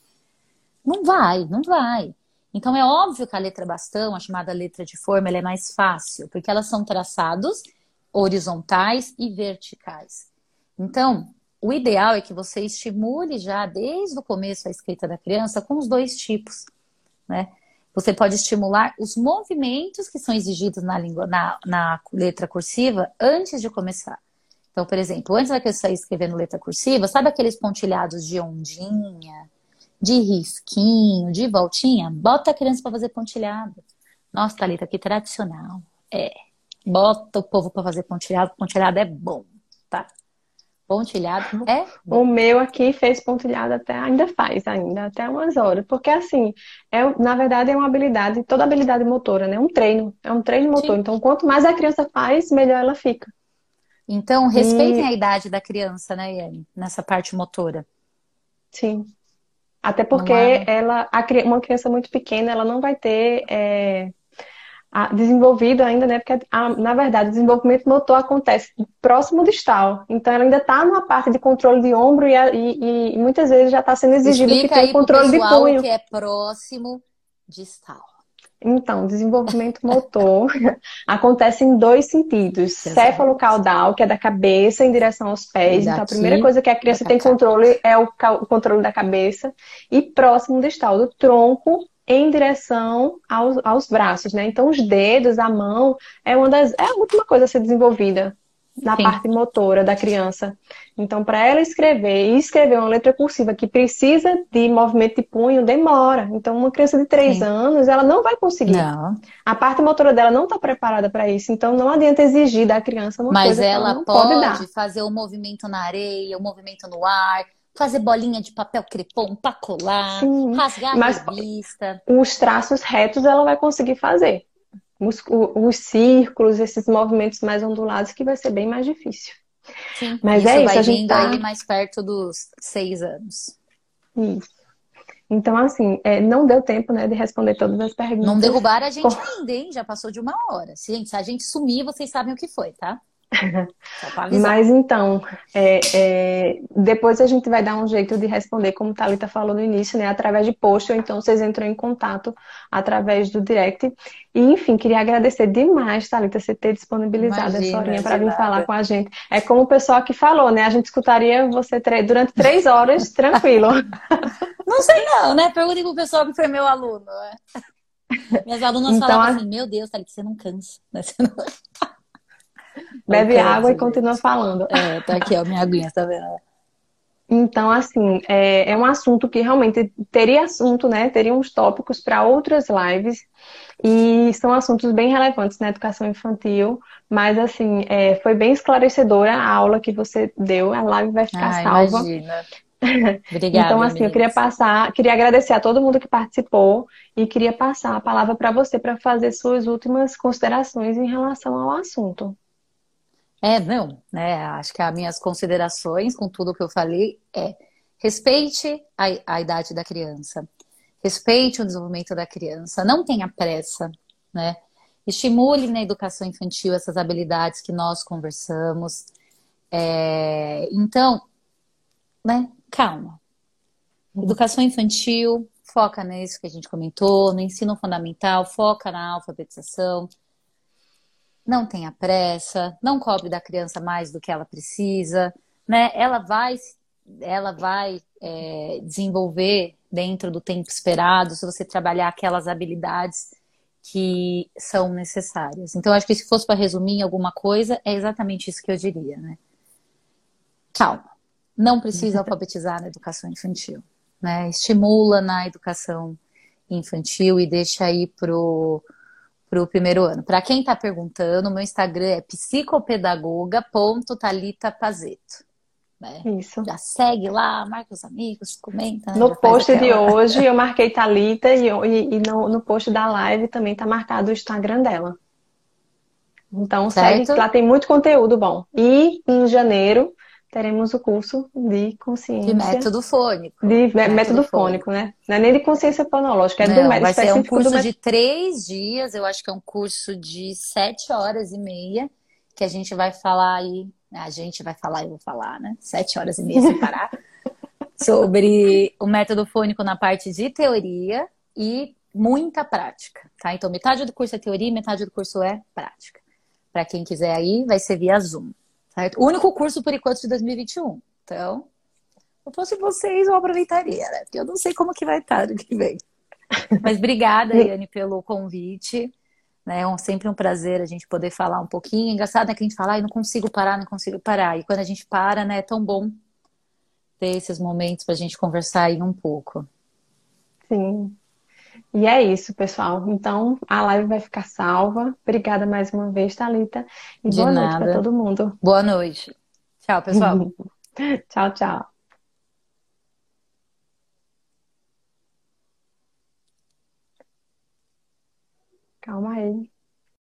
Não vai, não vai. Então é óbvio que a letra bastão, a chamada letra de forma, ela é mais fácil, porque elas são traçados horizontais e verticais. Então, o ideal é que você estimule já desde o começo a escrita da criança com os dois tipos, né? Você pode estimular os movimentos que são exigidos na língua, na, na letra cursiva antes de começar. Então, por exemplo, antes da criança sair escrevendo letra cursiva, sabe aqueles pontilhados de ondinha, de risquinho, de voltinha? Bota a criança para fazer pontilhado. Nossa, Thalita, que tradicional. É. Bota o povo para fazer pontilhado, pontilhado é bom, tá? Pontilhado é bom. O meu aqui fez pontilhado até, ainda faz, ainda, até umas horas. Porque assim, é, na verdade é uma habilidade, toda habilidade motora, né? Um treino. É um treino motor. Sim. Então, quanto mais a criança faz, melhor ela fica. Então, respeitem e... a idade da criança, né, Yane? Nessa parte motora. Sim. Até porque é... ela, a, uma criança muito pequena, ela não vai ter é, desenvolvido ainda, né? Porque, a, na verdade, o desenvolvimento motor acontece próximo distal. Então, ela ainda está numa parte de controle de ombro e, e, e muitas vezes já está sendo exigido Explica que tenha controle de punho. que é próximo distal. Então, desenvolvimento motor <laughs> acontece em dois sentidos. Céfalo-caudal, que é da cabeça em direção aos pés. Então, a primeira coisa que a criança tem controle é o, o controle da cabeça. E próximo distal, do tronco em direção aos, aos braços, né? Então, os dedos, a mão, é uma das é a última coisa a ser desenvolvida na Sim. parte motora da criança. Então, para ela escrever e escrever uma letra cursiva que precisa de movimento de punho, demora. Então, uma criança de três anos, ela não vai conseguir. Não. A parte motora dela não está preparada para isso. Então, não adianta exigir da criança uma Mas coisa ela, ela pode, pode fazer o um movimento na areia, o um movimento no ar, fazer bolinha de papel crepom para colar, Sim, rasgar mas a revista. Os traços retos ela vai conseguir fazer. Os, os, círculos, esses movimentos mais ondulados, que vai ser bem mais difícil. Sim, mas isso é isso, vai a gente tá... aí mais perto dos seis anos. Isso. Então, assim, é, não deu tempo, né, de responder todas as perguntas. Não derrubaram a gente Por... ainda, hein? Já passou de uma hora. Gente, se a gente sumir, vocês sabem o que foi, tá? Mas então, é, é, depois a gente vai dar um jeito de responder, como Thalita falou no início, né? Através de post, ou então vocês entram em contato através do direct. E, enfim, queria agradecer demais, Thalita, você ter disponibilizado Imagina, essa horinha para vir falar com a gente. É como o pessoal que falou, né? A gente escutaria você durante três horas, <laughs> tranquilo. Não sei não, né? Perguntem pro pessoal que foi meu aluno. Né? Minhas alunas então, falavam assim, meu Deus, Thalita, você não cansa. Né? Você não... Bebe água e continua falando. É, tá aqui, ó, minha aguinha, tá vendo? Então, assim, é, é, um assunto que realmente teria assunto, né? Teria uns tópicos para outras lives. E são assuntos bem relevantes na educação infantil. Mas, assim, é, foi bem esclarecedora a aula que você deu. A live vai ficar ah, salva. Imagina. <laughs> Obrigada. então, assim, eu queria passar, queria agradecer a todo mundo que participou e queria passar a palavra para você para fazer suas últimas considerações em relação ao assunto. É, não, né? Acho que as minhas considerações com tudo que eu falei é respeite a, a idade da criança, respeite o desenvolvimento da criança, não tenha pressa, né? Estimule na educação infantil essas habilidades que nós conversamos. É, então, né? Calma. Educação infantil, foca nisso que a gente comentou, no ensino fundamental, foca na alfabetização não tenha pressa, não cobre da criança mais do que ela precisa, né? Ela vai, ela vai é, desenvolver dentro do tempo esperado se você trabalhar aquelas habilidades que são necessárias. Então, acho que se fosse para resumir alguma coisa, é exatamente isso que eu diria, né? Calma. Não precisa <laughs> alfabetizar na educação infantil, né? Estimula na educação infantil e deixa aí pro para o primeiro ano. Para quem está perguntando, meu Instagram é psicopedagoga.talitapazeto. Né? Isso. Já segue lá, marca os amigos, comenta. No post de hoje eu marquei Talita e, e, e no, no, post da live também está marcado o Instagram dela. Então certo? segue, lá tem muito conteúdo bom. E em janeiro teremos o curso de consciência. De método fônico. De método, método fônico, fônico, né? Não é nem de consciência fonológica, é Não, do método Vai ser um curso do... de três dias, eu acho que é um curso de sete horas e meia, que a gente vai falar aí, a gente vai falar, eu vou falar, né? Sete horas e meia sem parar, <laughs> sobre o método fônico na parte de teoria e muita prática, tá? Então, metade do curso é teoria, metade do curso é prática. Para quem quiser aí, vai ser via Zoom. Certo? O único curso, por enquanto, de 2021. Então, se fosse vocês, eu aproveitaria, né? Porque eu não sei como que vai estar no que vem. <laughs> Mas obrigada, Yane, pelo convite. Né? É sempre um prazer a gente poder falar um pouquinho. Engraçado é que a gente fala, ai, não consigo parar, não consigo parar. E quando a gente para, né, é tão bom ter esses momentos para a gente conversar aí um pouco. Sim. E é isso, pessoal. Então, a live vai ficar salva. Obrigada mais uma vez, Thalita. E De boa nada. noite para todo mundo. Boa noite. Tchau, pessoal. <laughs> tchau, tchau. Calma aí.